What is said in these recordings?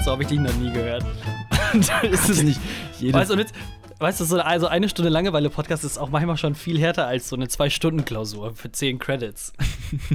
so habe ich dich noch nie gehört. Ist es nicht jedes Weißt du, jetzt, weißt du, so eine, also eine Stunde Langeweile-Podcast ist auch manchmal schon viel härter als so eine Zwei-Stunden-Klausur für 10 Credits.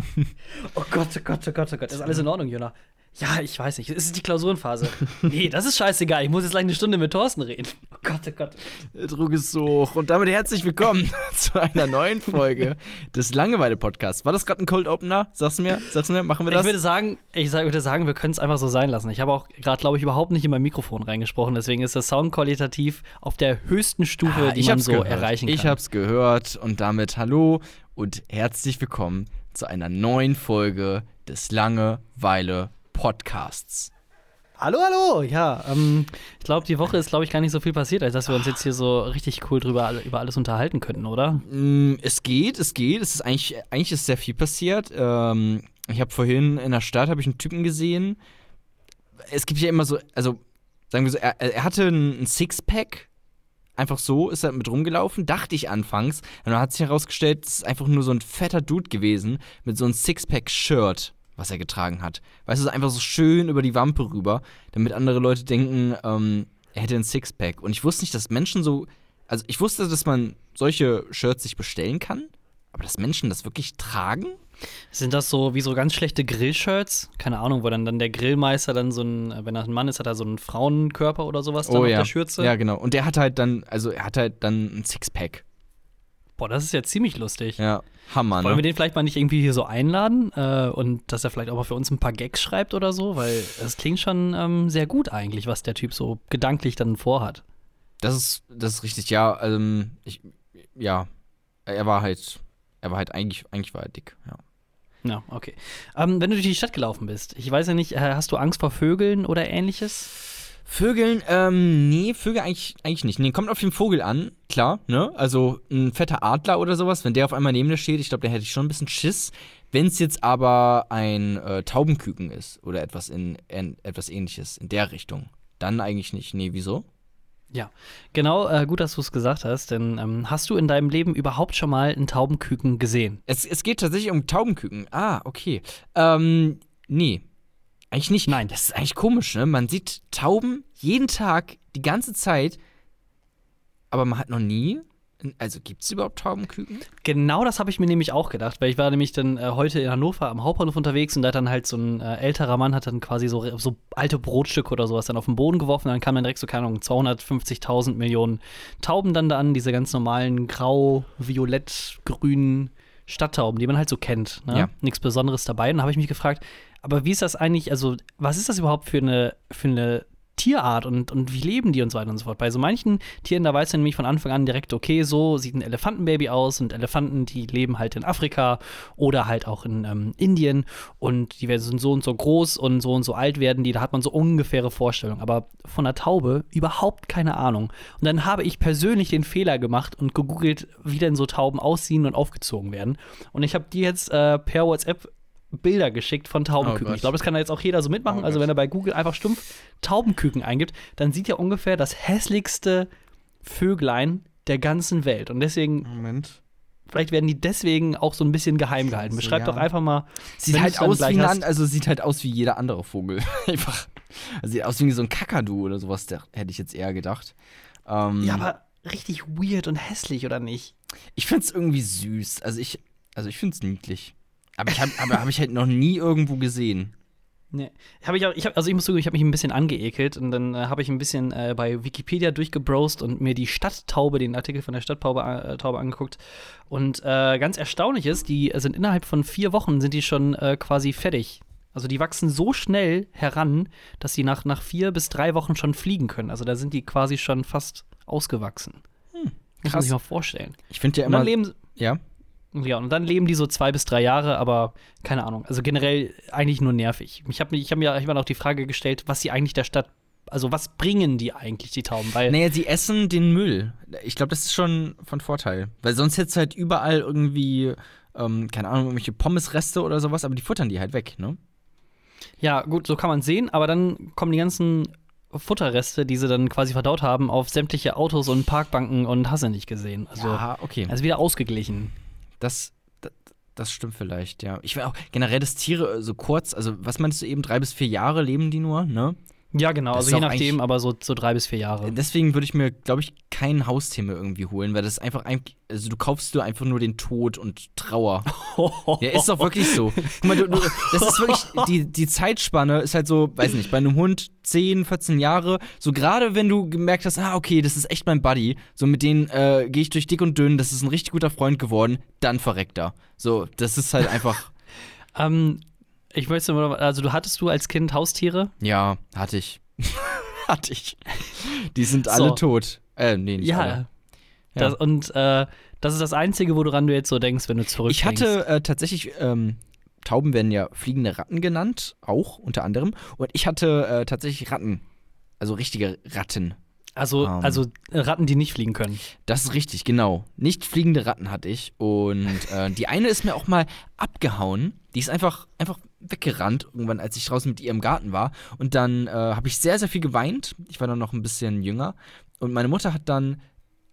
oh Gott, oh Gott, oh Gott, oh Gott. Ist alles in Ordnung, Jona? Ja, ich weiß nicht. Es ist die Klausurenphase. nee, das ist scheißegal. Ich muss jetzt gleich eine Stunde mit Thorsten reden. Oh Gott, oh Gott. Der Druck ist so hoch. Und damit herzlich willkommen zu einer neuen Folge des Langeweile-Podcasts. War das gerade ein Cold Opener? Sagst du mir? Sagst du mir, machen wir das? Ich würde sagen, ich würde sagen, wir können es einfach so sein lassen. Ich habe auch gerade, glaube ich, überhaupt nicht in mein Mikrofon reingesprochen. Deswegen ist das Sound qualitativ auf der höchsten Stufe, Ah, die ich man so gehört. erreichen kann. Ich hab's gehört und damit hallo und herzlich willkommen zu einer neuen Folge des Langeweile Podcasts. Hallo, hallo. Ja, ähm, ich glaube, die Woche ist, glaube ich, gar nicht so viel passiert, als dass wir uns jetzt hier so richtig cool drüber über alles unterhalten könnten, oder? Mm, Es geht, es geht. Es ist eigentlich, eigentlich ist sehr viel passiert. Ähm, ich habe vorhin in der Stadt habe ich einen Typen gesehen. Es gibt ja immer so, also sagen wir so, er, er hatte ein Sixpack. Einfach so ist er mit rumgelaufen, dachte ich anfangs. Und dann hat sich herausgestellt, es ist einfach nur so ein fetter Dude gewesen mit so einem Sixpack-Shirt, was er getragen hat. Weißt du, so einfach so schön über die Wampe rüber, damit andere Leute denken, ähm, er hätte ein Sixpack. Und ich wusste nicht, dass Menschen so. Also ich wusste, dass man solche Shirts sich bestellen kann, aber dass Menschen das wirklich tragen? Sind das so wie so ganz schlechte Grillshirts? Keine Ahnung, wo dann, dann der Grillmeister dann so ein, wenn er ein Mann ist, hat er so einen Frauenkörper oder sowas dann auf Oh ja. der Schürze. Ja, genau. Und der hat halt dann, also er hat halt dann ein Sixpack. Boah, das ist ja ziemlich lustig. Ja, Hammer, Wollen wir ne? den vielleicht mal nicht irgendwie hier so einladen äh, und dass er vielleicht auch mal für uns ein paar Gags schreibt oder so? Weil das klingt schon ähm, sehr gut eigentlich, was der Typ so gedanklich dann vorhat. Das ist, das ist richtig, ja, ähm, ich, ja, er war halt, er war halt eigentlich, eigentlich war er dick, ja. Ja, okay. Ähm, wenn du durch die Stadt gelaufen bist, ich weiß ja nicht, äh, hast du Angst vor Vögeln oder ähnliches? Vögeln, ähm, nee, Vögel eigentlich, eigentlich nicht. Nee, kommt auf den Vogel an, klar, ne? Also ein fetter Adler oder sowas, wenn der auf einmal neben dir steht, ich glaube, da hätte ich schon ein bisschen Schiss. Wenn es jetzt aber ein äh, Taubenküken ist oder etwas in, in etwas ähnliches in der Richtung, dann eigentlich nicht. Nee, wieso? Ja, genau, äh, gut, dass du es gesagt hast, denn ähm, hast du in deinem Leben überhaupt schon mal einen Taubenküken gesehen? Es, es geht tatsächlich um Taubenküken. Ah, okay. Ähm, nee. Eigentlich nicht. Nein. Das ist eigentlich komisch, ne? Man sieht Tauben jeden Tag, die ganze Zeit, aber man hat noch nie. Also gibt es überhaupt Taubenküken? Genau das habe ich mir nämlich auch gedacht, weil ich war nämlich dann äh, heute in Hannover am Hauptbahnhof unterwegs und da hat dann halt so ein äh, älterer Mann hat dann quasi so, so alte Brotstücke oder sowas dann auf den Boden geworfen. Dann kamen dann direkt so, keine Ahnung, 250.000 Millionen Tauben dann da an, diese ganz normalen grau, violett, grünen Stadttauben, die man halt so kennt. Ne? Ja. Nichts Besonderes dabei. Und dann habe ich mich gefragt, aber wie ist das eigentlich, also was ist das überhaupt für eine, für eine Tierart und, und wie leben die und so weiter und so fort. Bei so manchen Tieren, da weißt du nämlich von Anfang an direkt, okay, so sieht ein Elefantenbaby aus und Elefanten, die leben halt in Afrika oder halt auch in ähm, Indien und die werden so und so groß und so und so alt werden die, da hat man so ungefähre Vorstellungen. Aber von der Taube überhaupt keine Ahnung. Und dann habe ich persönlich den Fehler gemacht und gegoogelt, wie denn so Tauben aussehen und aufgezogen werden. Und ich habe die jetzt äh, per WhatsApp Bilder geschickt von Taubenküken. Oh ich glaube, das kann da jetzt auch jeder so mitmachen. Oh also, Gott. wenn er bei Google einfach stumpf Taubenküken eingibt, dann sieht er ungefähr das hässlichste Vöglein der ganzen Welt. Und deswegen, Moment. vielleicht werden die deswegen auch so ein bisschen geheim gehalten. Beschreib ja. doch einfach mal. Sieht wenn halt aus wie ein, also sieht halt aus wie jeder andere Vogel. Einfach. Also sieht aus wie so ein Kakadu oder sowas, der, hätte ich jetzt eher gedacht. Ähm, Ja, aber richtig weird und hässlich, oder nicht? ich finde es irgendwie süß. Also ich, also ich finde es niedlich. Aber ich habe hab ich halt noch nie irgendwo gesehen. Nee. Hab ich auch, ich hab, also ich muss zugeben, ich habe mich ein bisschen angeekelt und dann äh, habe ich ein bisschen äh, bei Wikipedia durchgebrost und mir die Stadttaube, den Artikel von der Stadttaube äh, Taube angeguckt. Und äh, ganz erstaunlich ist, die sind innerhalb von vier Wochen sind die schon äh, quasi fertig. Also die wachsen so schnell heran, dass sie nach, nach vier bis drei Wochen schon fliegen können. Also da sind die quasi schon fast ausgewachsen. Muss man krass. sich mal vorstellen. Ich finde ja Und dann immer. leben, Ja. Ja, und dann leben die so zwei bis drei Jahre, aber keine Ahnung. Also generell eigentlich nur nervig. Ich habe ich hab mir mir auch die Frage gestellt, was sie eigentlich der Stadt, also was bringen die eigentlich, die Tauben? Weil, Naja, sie essen den Müll. Ich glaube, das ist schon von Vorteil. Weil sonst hättest du halt überall irgendwie, ähm, keine Ahnung, irgendwelche Pommesreste oder sowas, aber die futtern die halt weg, ne? ja, gut, so kann man sehen, aber dann kommen die ganzen Futterreste, die sie dann quasi verdaut haben, auf sämtliche Autos und Parkbanken und hast du nicht gesehen. Also, ja, okay. also wieder ausgeglichen. Das, das, stimmt vielleicht, ja. Ich will auch generell, dass Tiere so kurz, also was meinst du eben, drei bis vier Jahre leben die nur, ne? Ja, genau. Das Also ist je nachdem, aber so, so drei bis vier Jahre. Deswegen würde ich mir, glaube ich, kein Haustier mehr irgendwie holen, weil das einfach, ein- also du kaufst du einfach nur den Tod und Trauer. Ja, ist doch wirklich so. Guck mal, du, du, das ist wirklich, die, die Zeitspanne ist halt so, weiß nicht, bei einem Hund 10, 14 Jahre, so gerade wenn du gemerkt hast, ah, okay, das ist echt mein Buddy, so mit denen äh, gehe ich durch dick und dünn, das ist ein richtig guter Freund geworden, dann verreckt er. So, das ist halt einfach, Ähm, ich möchte mal, also du hattest du als Kind Haustiere? ja, hatte ich. hatte ich. Die sind alle So. tot. Äh, nee, nicht alle. Ja. Das, und äh, das ist das Einzige, woran du jetzt so denkst, wenn du zurückdenkst. Ich hatte äh, tatsächlich, ähm, Tauben werden ja fliegende Ratten genannt, auch unter anderem. Und ich hatte äh, tatsächlich Ratten. Also richtige Ratten. also, ähm, also Ratten, die nicht fliegen können. Das ist richtig, genau. Nicht fliegende Ratten hatte ich. Und äh, die eine ist mir auch mal abgehauen. Die ist einfach, einfach weggerannt, irgendwann, als ich draußen mit ihr im Garten war. Und dann äh, habe ich sehr, sehr viel geweint. Ich war dann noch ein bisschen jünger. Und meine Mutter hat dann,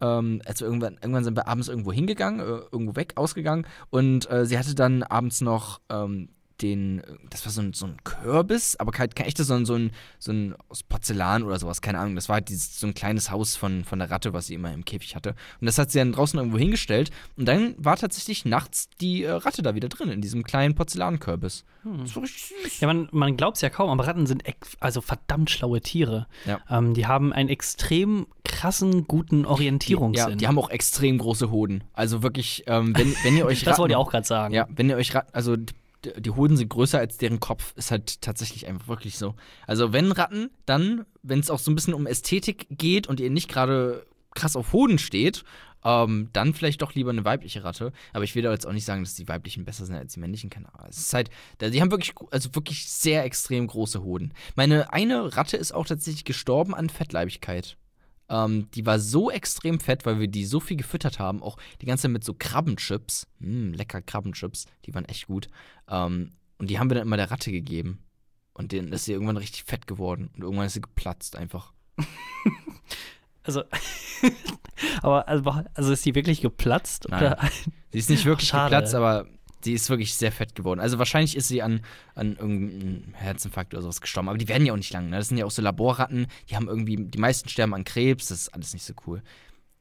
ähm, also irgendwann, irgendwann sind wir abends irgendwo hingegangen, äh, irgendwo weg, ausgegangen. Und äh, sie hatte dann abends noch ähm, den, das war so ein, so ein Kürbis, aber kein, kein echtes, sondern so ein, so ein aus Porzellan oder sowas, keine Ahnung. Das war halt dieses, so ein kleines Haus von, von der Ratte, was sie immer im Käfig hatte. Und das hat sie dann draußen irgendwo hingestellt. Und dann war tatsächlich nachts die äh, Ratte da wieder drin, in diesem kleinen Porzellankürbis. Das war richtig süß. Ja, man, man glaubt es ja kaum, aber Ratten sind also verdammt schlaue Tiere. Ja. Ähm, die haben einen extrem krassen, guten Die, Orientierungssinn. ja, die haben auch extrem große Hoden. Also wirklich, ähm, wenn, wenn ihr euch das Ratten, wollte ich auch gerade sagen. Ja, wenn ihr euch Ratten, also die Hoden sind größer als deren Kopf, ist halt tatsächlich einfach wirklich so. Also wenn Ratten, dann, wenn es auch so ein bisschen um Ästhetik geht und ihr nicht gerade krass auf Hoden steht, ähm, dann vielleicht doch lieber eine weibliche Ratte. Aber ich will da jetzt auch nicht sagen, dass die weiblichen besser sind als die männlichen. Keine Ahnung. Es ist halt, die haben wirklich, also wirklich sehr extrem große Hoden. Meine eine Ratte ist auch tatsächlich gestorben an Fettleibigkeit. Ähm, die war so extrem fett, weil wir die so viel gefüttert haben, auch die ganze Zeit mit so Krabbenchips. Mm, lecker Krabbenchips, die waren echt gut. Ähm, und die haben wir dann immer der Ratte gegeben. Und dann ist sie irgendwann richtig fett geworden. Und irgendwann ist sie geplatzt einfach. Also, aber also, also ist die wirklich geplatzt? Nein. Oder? Sie ist nicht wirklich Schade. geplatzt, aber sie ist wirklich sehr fett geworden. Also wahrscheinlich ist sie an, an irgendeinem Herzinfarkt oder sowas gestorben. Aber die werden ja auch nicht lang. Ne? Das sind ja auch so Laborratten. Die haben irgendwie, die meisten sterben an Krebs. Das ist alles nicht so cool.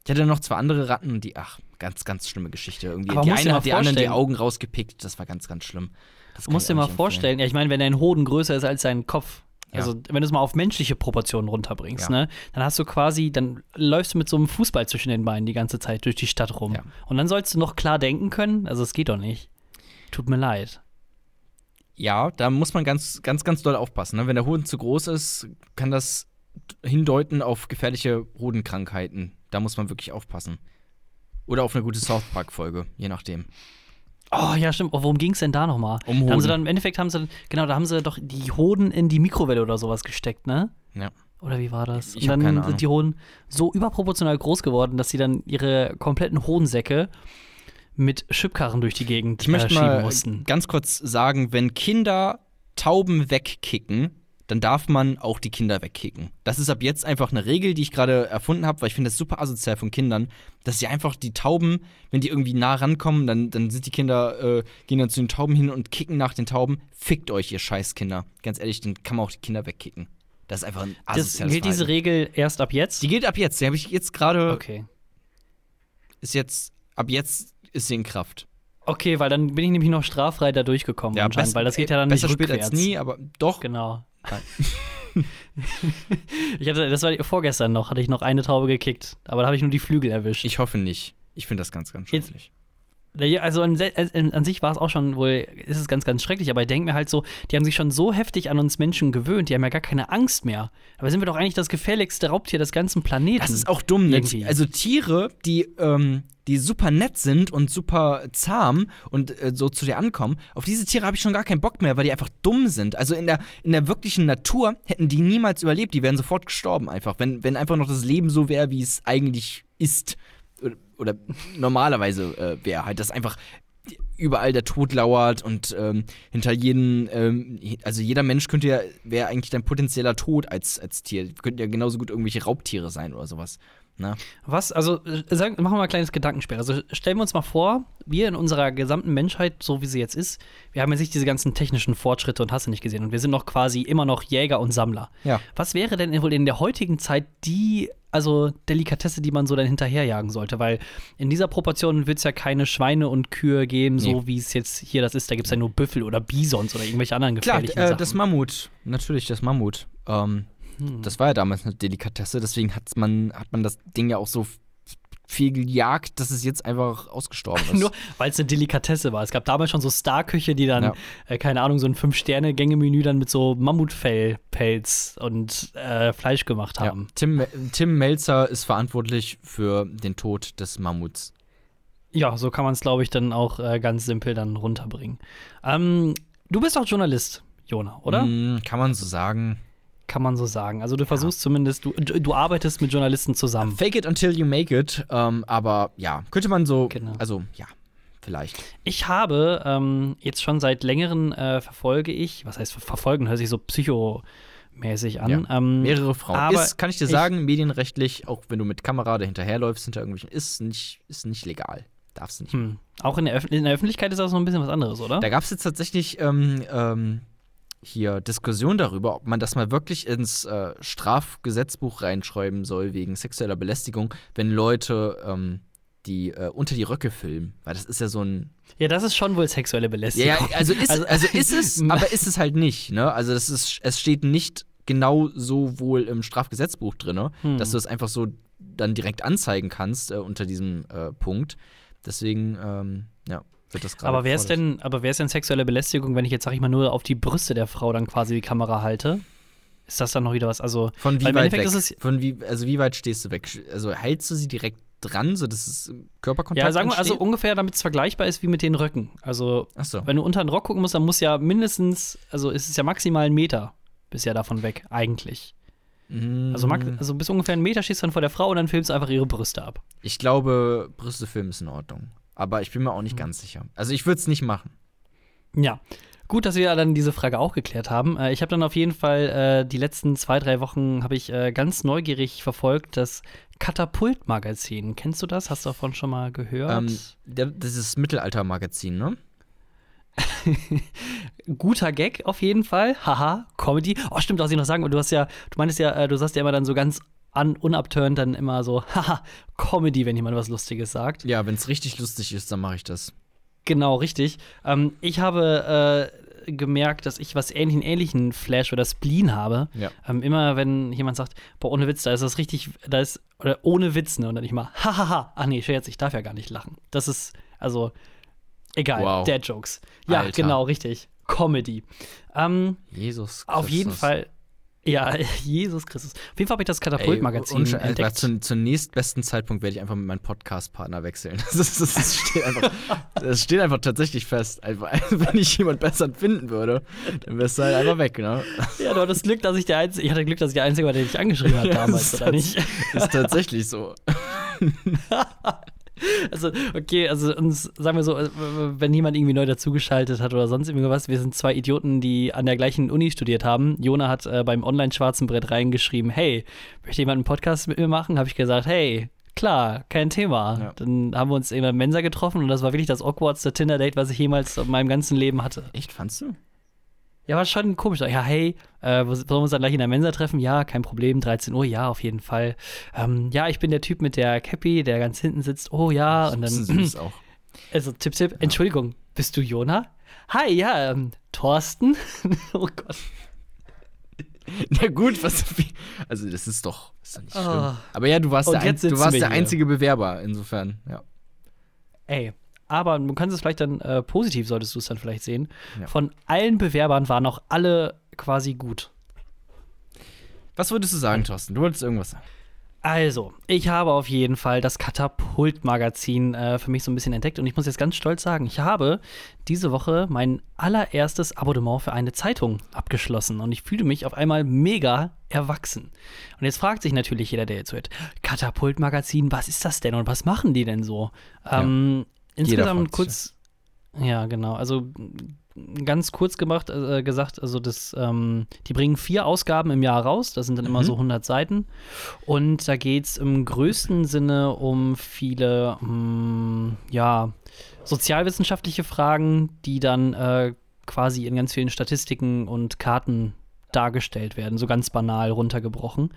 Ich hatte noch zwei andere Ratten und die, ach, ganz, ganz schlimme Geschichte. Irgendwie. Aber die eine hat die anderen die Augen rausgepickt. Das war ganz, ganz schlimm. Das musst dir mal vorstellen, ja, ich meine, wenn dein Hoden größer ist als dein Kopf, also wenn du es mal auf menschliche Proportionen runterbringst, Ja. ne, dann hast du quasi, dann läufst du mit so einem Fußball zwischen den Beinen die ganze Zeit durch die Stadt rum. Ja. Und dann sollst du noch klar denken können, also es geht doch nicht. Tut mir leid. Ja, da muss man ganz, ganz, ganz doll aufpassen. Ne? Wenn der Hoden zu groß ist, kann das hindeuten auf gefährliche Hodenkrankheiten. Da muss man wirklich aufpassen. Oder auf eine gute South Park-Folge, je nachdem. Oh ja, stimmt. Oh, worum ging es denn da nochmal? Um Da haben sie Hoden. dann, im Endeffekt haben sie, genau, da haben sie doch die Hoden in die Mikrowelle oder sowas gesteckt, ne? Ja. Oder wie war das? Ich Und dann sind die Hoden so überproportional groß geworden, dass sie dann ihre kompletten Hodensäcke mit Schubkarren durch die Gegend Ich möchte äh, schieben mal mussten. ganz kurz sagen, wenn Kinder Tauben wegkicken, dann darf man auch die Kinder wegkicken. Das ist ab jetzt einfach eine Regel, die ich gerade erfunden habe, weil ich finde das super asozial von Kindern, dass sie einfach die Tauben, wenn die irgendwie nah rankommen, dann, dann sind die Kinder, äh, gehen dann zu den Tauben hin und kicken nach den Tauben. Fickt euch, ihr Scheißkinder. Ganz ehrlich, dann kann man auch die Kinder wegkicken. Das ist einfach ein Das asoziales gilt diese Verhalten. Regel erst ab jetzt? Die gilt ab jetzt. Die habe ich jetzt gerade, okay. ist jetzt, ab jetzt ist sie in Kraft. Okay, weil dann bin ich nämlich noch straffrei da durchgekommen anscheinend, bess- weil das geht ja dann besser nicht spät rückwärts. als nie, aber doch. Genau. Ich hatte, das war vorgestern noch, hatte ich noch eine Taube gekickt, aber da habe ich nur die Flügel erwischt. Ich hoffe nicht. Ich finde das ganz, ganz schrecklich. Also an, an, sich war es auch schon wohl, ist es ganz, ganz schrecklich, aber ich denke mir halt so, die haben sich schon so heftig an uns Menschen gewöhnt, die haben ja gar keine Angst mehr. Aber sind wir doch eigentlich das gefährlichste Raubtier des ganzen Planeten. Das ist auch dumm, ne? Also Tiere, die, ähm, die super nett sind und super zahm und äh, so zu dir ankommen, auf diese Tiere habe ich schon gar keinen Bock mehr, weil die einfach dumm sind. Also in der, in der wirklichen Natur hätten die niemals überlebt, die wären sofort gestorben einfach, wenn, wenn einfach noch das Leben so wäre, wie es eigentlich ist. Oder, normalerweise äh, wäre halt das einfach überall der Tod lauert und ähm, hinter jedem, ähm, also jeder Mensch könnte ja, wäre eigentlich dein potenzieller Tod als, als Tier. Könnten ja genauso gut irgendwelche Raubtiere sein oder sowas. Ne? Was, also äh, sagen, machen wir mal ein kleines Gedankenspiel. Also stellen wir uns mal vor, wir in unserer gesamten Menschheit, so wie sie jetzt ist, wir haben jetzt nicht diese ganzen technischen Fortschritte und hast du nicht gesehen. Und wir sind noch quasi immer noch Jäger und Sammler. Ja. Was wäre denn wohl in der heutigen Zeit die, also Delikatesse, die man so dann hinterherjagen sollte? Weil in dieser Proportion wird es ja keine Schweine und Kühe geben, so Nee. wie es jetzt hier das ist. Da gibt es ja nur Büffel oder Bisons oder irgendwelche anderen Klar, gefährlichen äh, Sachen. das Mammut. Natürlich das Mammut. Ähm, Hm. Das war ja damals eine Delikatesse, deswegen hat's man, hat man das Ding ja auch so viel gejagt, dass es jetzt einfach ausgestorben ist. Nur weil es eine Delikatesse war. Es gab damals schon so Starküche, die dann, Ja. äh, keine Ahnung, so ein Fünf-Sterne-Gänge-Menü dann mit so Mammutfellpelz und äh, Fleisch gemacht ja. haben. Tim, Tim Melzer ist verantwortlich für den Tod des Mammuts. Ja, so kann man es, glaube ich, dann auch äh, ganz simpel dann runterbringen. Ähm, du bist auch Journalist, Jona, oder? Mm, kann man so sagen. Kann man so sagen. Also du versuchst zumindest, du, du arbeitest mit Journalisten zusammen. Fake it until you make it. Ähm, aber ja, könnte man so. Genau. Also, ja, vielleicht. Ich habe ähm, jetzt schon seit längerem äh, verfolge ich, was heißt ver- verfolgen, hört sich so psychomäßig an. Ja. Ähm, Mehrere Frauen. aber ist, kann ich dir ich- sagen, medienrechtlich, auch wenn du mit Kamera dahinterherläufst hinter irgendwelchen, ist nicht, ist nicht legal. Darfst du nicht. hm, auch in der, in der Öffentlichkeit ist das noch ein bisschen was anderes, oder? Da gab es jetzt tatsächlich ähm, ähm, hier Diskussion darüber, ob man das mal wirklich ins äh, Strafgesetzbuch reinschreiben soll wegen sexueller Belästigung, wenn Leute ähm, die äh, unter die Röcke filmen. Weil das ist ja so ein. Ja, das ist schon wohl sexuelle Belästigung. Ja, also ist, Also- also, ist es, aber ist es halt nicht. Ne? Also das ist, es steht nicht genau so wohl im Strafgesetzbuch drin, Hm. dass du es einfach so dann direkt anzeigen kannst äh, unter diesem äh, Punkt. Deswegen, ähm, ja, wird das gerade. aber wer ist gefordert. denn, aber ist denn sexuelle Belästigung, wenn ich jetzt, sag ich mal, nur auf die Brüste der Frau dann quasi die Kamera halte? Ist das dann noch wieder was? Also, Von wie weit weg? ist es- Von wie, also wie weit stehst du weg? Also hältst du sie direkt dran, sodass es Körperkontakt ja, sagen wir also entsteht? ungefähr, damit es vergleichbar ist wie mit den Röcken. Also, Achso. wenn du unter den Rock gucken musst, dann muss ja mindestens, also ist es ja maximal ein Meter bisher davon weg, eigentlich. Also, max- Mhm. also bis ungefähr einen Meter stehst du dann vor der Frau und dann filmst du einfach ihre Brüste ab. Ich glaube, Brüstefilm ist in Ordnung. Aber ich bin mir auch Mhm. nicht ganz sicher. Also ich würde es nicht machen. Ja. Gut, dass wir dann diese Frage auch geklärt haben. Äh, ich habe dann auf jeden Fall äh, die letzten zwei, drei Wochen habe ich äh, ganz neugierig verfolgt das Katapult-Magazin. Kennst du das? Hast du davon schon mal gehört? Ähm, das ist Mittelalter-Magazin, ne? Guter Gag auf jeden Fall. Haha, Comedy. Oh, stimmt, was ich noch sagen. Du hast ja, du meinst ja, äh, du sagst ja immer dann so ganz un unabturnt dann immer so, haha, Comedy, wenn jemand was Lustiges sagt. Ja, wenn es richtig lustig ist, dann mache ich das. Genau, richtig. Ähm, ich habe äh, gemerkt, dass ich was ähnlichen, ähnlichen Flash oder Spleen habe. Ja. Ähm, immer wenn jemand sagt, boah, ohne Witz, da ist das richtig, da ist, oder ohne Witz, ne? Und dann nicht mal, hahaha, ach nee, Scherz, ich darf ja gar nicht lachen. Das ist, also, egal, Wow. Dad Jokes. Ja, Alter. genau, richtig. Comedy. Ähm, Jesus Christus. auf jeden Fall, ja, Jesus Christus. Auf jeden Fall habe ich das Katapult-Magazin und- entdeckt. Zum, zum nächstbesten Zeitpunkt werde ich einfach mit meinem Podcast-Partner wechseln. Das, ist, das, steht einfach, das steht einfach tatsächlich fest. Einfach, wenn ich jemand besseren finden würde, dann wärst du halt einfach weg, ne? ja, du hattest Glück, dass ich der Einzige, ich hatte Glück, dass ich der Einzige war, der dich angeschrieben hat Ja, damals, das oder nicht? Ist tatsächlich so. Also, okay, also uns, sagen wir so, äh, wenn jemand irgendwie neu dazugeschaltet hat oder sonst irgendwas, wir sind zwei Idioten, die an der gleichen Uni studiert haben. Jona hat äh, beim Online-Schwarzen Brett reingeschrieben, hey, möchte jemand einen Podcast mit mir machen? Habe ich gesagt, hey, klar, kein Thema. Ja. Dann haben wir uns in der Mensa getroffen und das war wirklich das awkwardste Tinder-Date, was ich jemals in meinem ganzen Leben hatte. Echt, fandst du? Ja, war schon komisch. Ja, hey, äh, sollen wir uns dann gleich in der Mensa treffen? Ja, kein Problem. 13 Uhr, ja, auf jeden Fall. Ähm, ja, ich bin der Typ mit der Cappy, der ganz hinten sitzt. Oh ja, und dann. süß auch. Also, Tipp, Tipp, Entschuldigung, bist du Jona? Hi, ja, ähm, Thorsten? oh Gott. Na gut, was. Also, das ist doch, ist doch nicht schlimm. Ah. Aber ja, du warst, der, ein, du warst der einzige Bewerber, insofern, ja. Ey, aber du kannst es vielleicht dann äh, positiv, solltest du es dann vielleicht sehen. Ja. Von allen Bewerbern waren auch alle quasi gut. Was würdest du sagen, Thorsten? Du wolltest irgendwas sagen. Also, ich habe auf jeden Fall das Katapult-Magazin äh, für mich so ein bisschen entdeckt und ich muss jetzt ganz stolz sagen, ich habe diese Woche mein allererstes Abonnement für eine Zeitung abgeschlossen und ich fühle mich auf einmal mega erwachsen. Und jetzt fragt sich natürlich jeder, der jetzt hört, Katapult-Magazin, was ist das denn und was machen die denn so? Ähm, Jeder insgesamt kurz. Ja, genau. Also ganz kurz gemacht, äh, gesagt, also das, ähm, die bringen vier Ausgaben im Jahr raus, das sind dann immer Mhm. so 100 Seiten. Und da geht es im größten Sinne um viele, mh, ja, sozialwissenschaftliche Fragen, die dann äh, quasi in ganz vielen Statistiken und Karten dargestellt werden, so ganz banal runtergebrochen.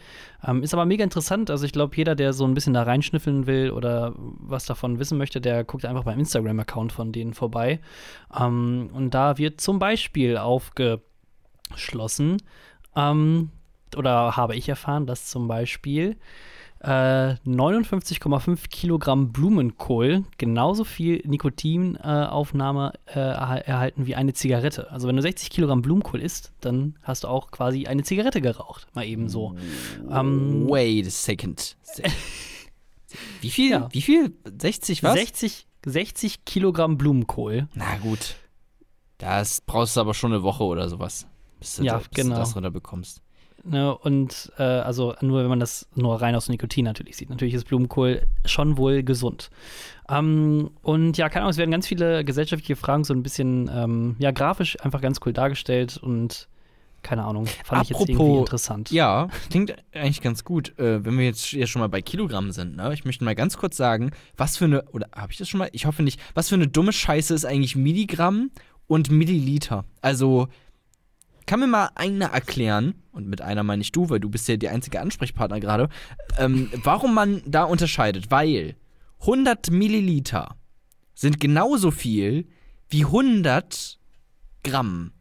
Ähm, ist aber mega interessant. Also ich glaube, jeder, der so ein bisschen da reinschnüffeln will oder was davon wissen möchte, der guckt einfach beim Instagram-Account von denen vorbei. Ähm, und da wird zum Beispiel aufgeschlossen, ähm, oder habe ich erfahren, dass zum Beispiel äh, 59,5 Kilogramm Blumenkohl genauso viel Nikotinaufnahme äh, erha- erhalten wie eine Zigarette. Also wenn du 60 Kilogramm Blumenkohl isst, dann hast du auch quasi eine Zigarette geraucht. Mal eben so. Ähm, Wait a second. Se- Wie viel? Ja. Wie viel? 60 was? 60, 60 Kilogramm Blumenkohl. Na gut. Das brauchst du aber schon eine Woche oder sowas. Bis du, Ja, da, bis genau. du das runter bekommst. Ne, und äh, also nur wenn man das nur rein aus Nikotin natürlich sieht. Natürlich ist Blumenkohl schon wohl gesund. Ähm, und ja, keine Ahnung, es werden ganz viele gesellschaftliche Fragen so ein bisschen ähm, ja, grafisch einfach ganz cool dargestellt und keine Ahnung, fand ich jetzt irgendwie Apropos- interessant. Ja, klingt eigentlich ganz gut. Äh, wenn wir jetzt hier schon mal bei Kilogramm sind, ne? Ich möchte mal ganz kurz sagen, was für eine, oder habe ich das schon mal? Ich hoffe nicht. Was für eine dumme Scheiße ist eigentlich Milligramm und Milliliter? Also, kann mir mal einer erklären, und mit einer meine ich du, weil du bist ja der einzige Ansprechpartner gerade, ähm, warum man da unterscheidet? Weil 100 Milliliter sind genauso viel wie 100 Gramm.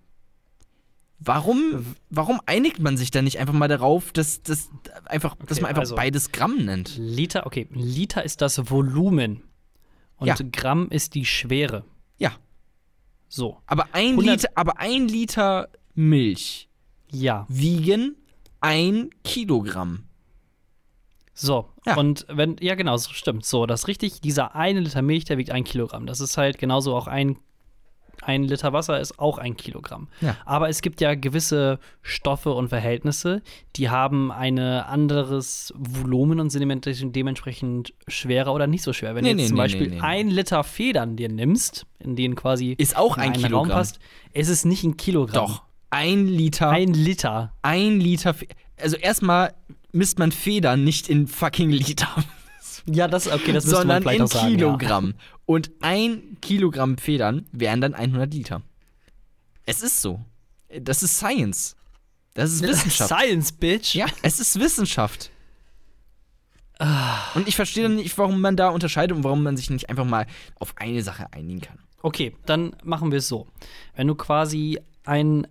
Warum, warum einigt man sich dann nicht einfach mal darauf, dass, dass, einfach, dass Okay, man einfach also- beides Gramm nennt? Liter, okay, Liter ist das Volumen und Ja. Gramm ist die Schwere. Ja. So, Aber ein, 100 Liter, aber ein Liter Milch ja. wiegen ein Kilogramm. So, Ja. und wenn, ja genau, so stimmt. So, das ist richtig, dieser eine Liter Milch, der wiegt ein Kilogramm. Das ist halt genauso auch ein, ein Liter Wasser ist auch ein Kilogramm. Ja. Aber es gibt ja gewisse Stoffe und Verhältnisse, die haben ein anderes Volumen und sind dementsprechend- schwerer oder nicht so schwer. Wenn Nee, du jetzt nee, zum nee, Beispiel ein Liter Federn dir nimmst, in denen quasi Ist auch in ein Kilogramm. Raum passt, ist es nicht ein Kilogramm. Doch. Ein Liter. Ein Liter. ein Liter. Also erstmal misst man Federn nicht in fucking Liter, Ja, das, okay, das man sondern vielleicht in sagen. Ja. Kilogramm. Und ein Kilogramm Federn wären dann 100 Liter. Es ist so. Das ist Science. Das ist Wissenschaft. Science, Bitch. Ja, es ist Wissenschaft. Und ich verstehe dann nicht, warum man da unterscheidet und warum man sich nicht einfach mal auf eine Sache einigen kann. Okay, dann machen wir es so. Wenn du quasi ein,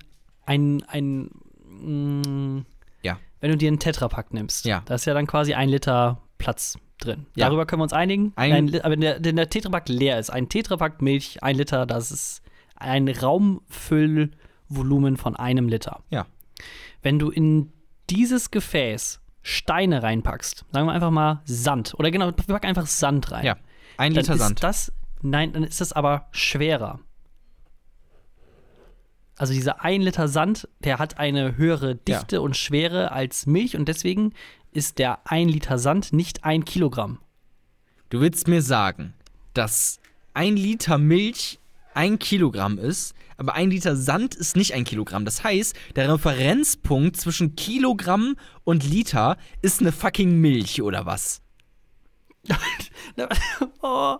ein, ein, mh, Ja. wenn du dir einen Tetrapack nimmst, Ja. da ist ja dann quasi ein Liter Platz drin. Ja. Darüber können wir uns einigen. Ein- Ein aber wenn der, wenn der Tetrapack leer ist, ein Tetrapack Milch, ein Liter, das ist ein Raumfüllvolumen von einem Liter. Ja. Wenn du in dieses Gefäß Steine reinpackst, sagen wir einfach mal Sand, oder genau, wir packen einfach Sand rein. Ja. Ein Liter Sand. Das, nein, dann ist das aber schwerer. Also dieser ein Liter Sand, der hat eine höhere Dichte und Schwere als Milch und deswegen ist der ein Liter Sand nicht ein Kilogramm. Du willst mir sagen, dass ein Liter Milch ein Kilogramm ist, aber ein Liter Sand ist nicht ein Kilogramm. Das heißt, der Referenzpunkt zwischen Kilogramm und Liter ist eine fucking Milch oder was? oh,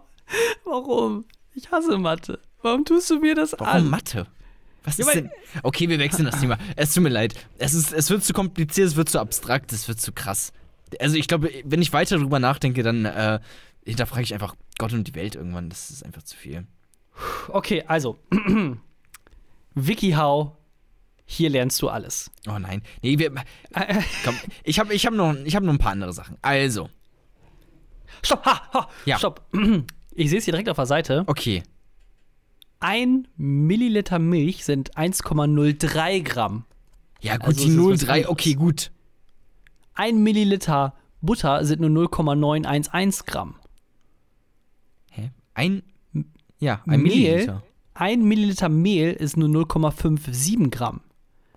warum? Ich hasse Mathe. Warum tust du mir das Warum an? Mathe? Was Ja, ist denn? Okay, wir wechseln das Thema. Es tut mir leid. Es, ist, es wird zu kompliziert, es wird zu abstrakt, es wird zu krass. Also ich glaube, wenn ich weiter drüber nachdenke, dann äh, hinterfrage ich einfach Gott und die Welt irgendwann. Das ist einfach zu viel. Okay, also. WikiHow, hier lernst du alles. Oh nein. Nee, wir. Komm, ich habe ich hab noch, ich hab noch ein paar andere Sachen. Also, Stopp, ha, ha, Ja. stopp. Ich sehe es hier direkt auf der Seite. okay. Ein Milliliter Milch sind 1,03 Gramm. Ja, gut, Also die es ist was 03, anderes. okay, gut. Ein Milliliter Butter sind nur 0,911 Gramm. Hä? Ein. Ja, ein Mehl? Milliliter. Ein Milliliter Mehl ist nur 0,57 Gramm.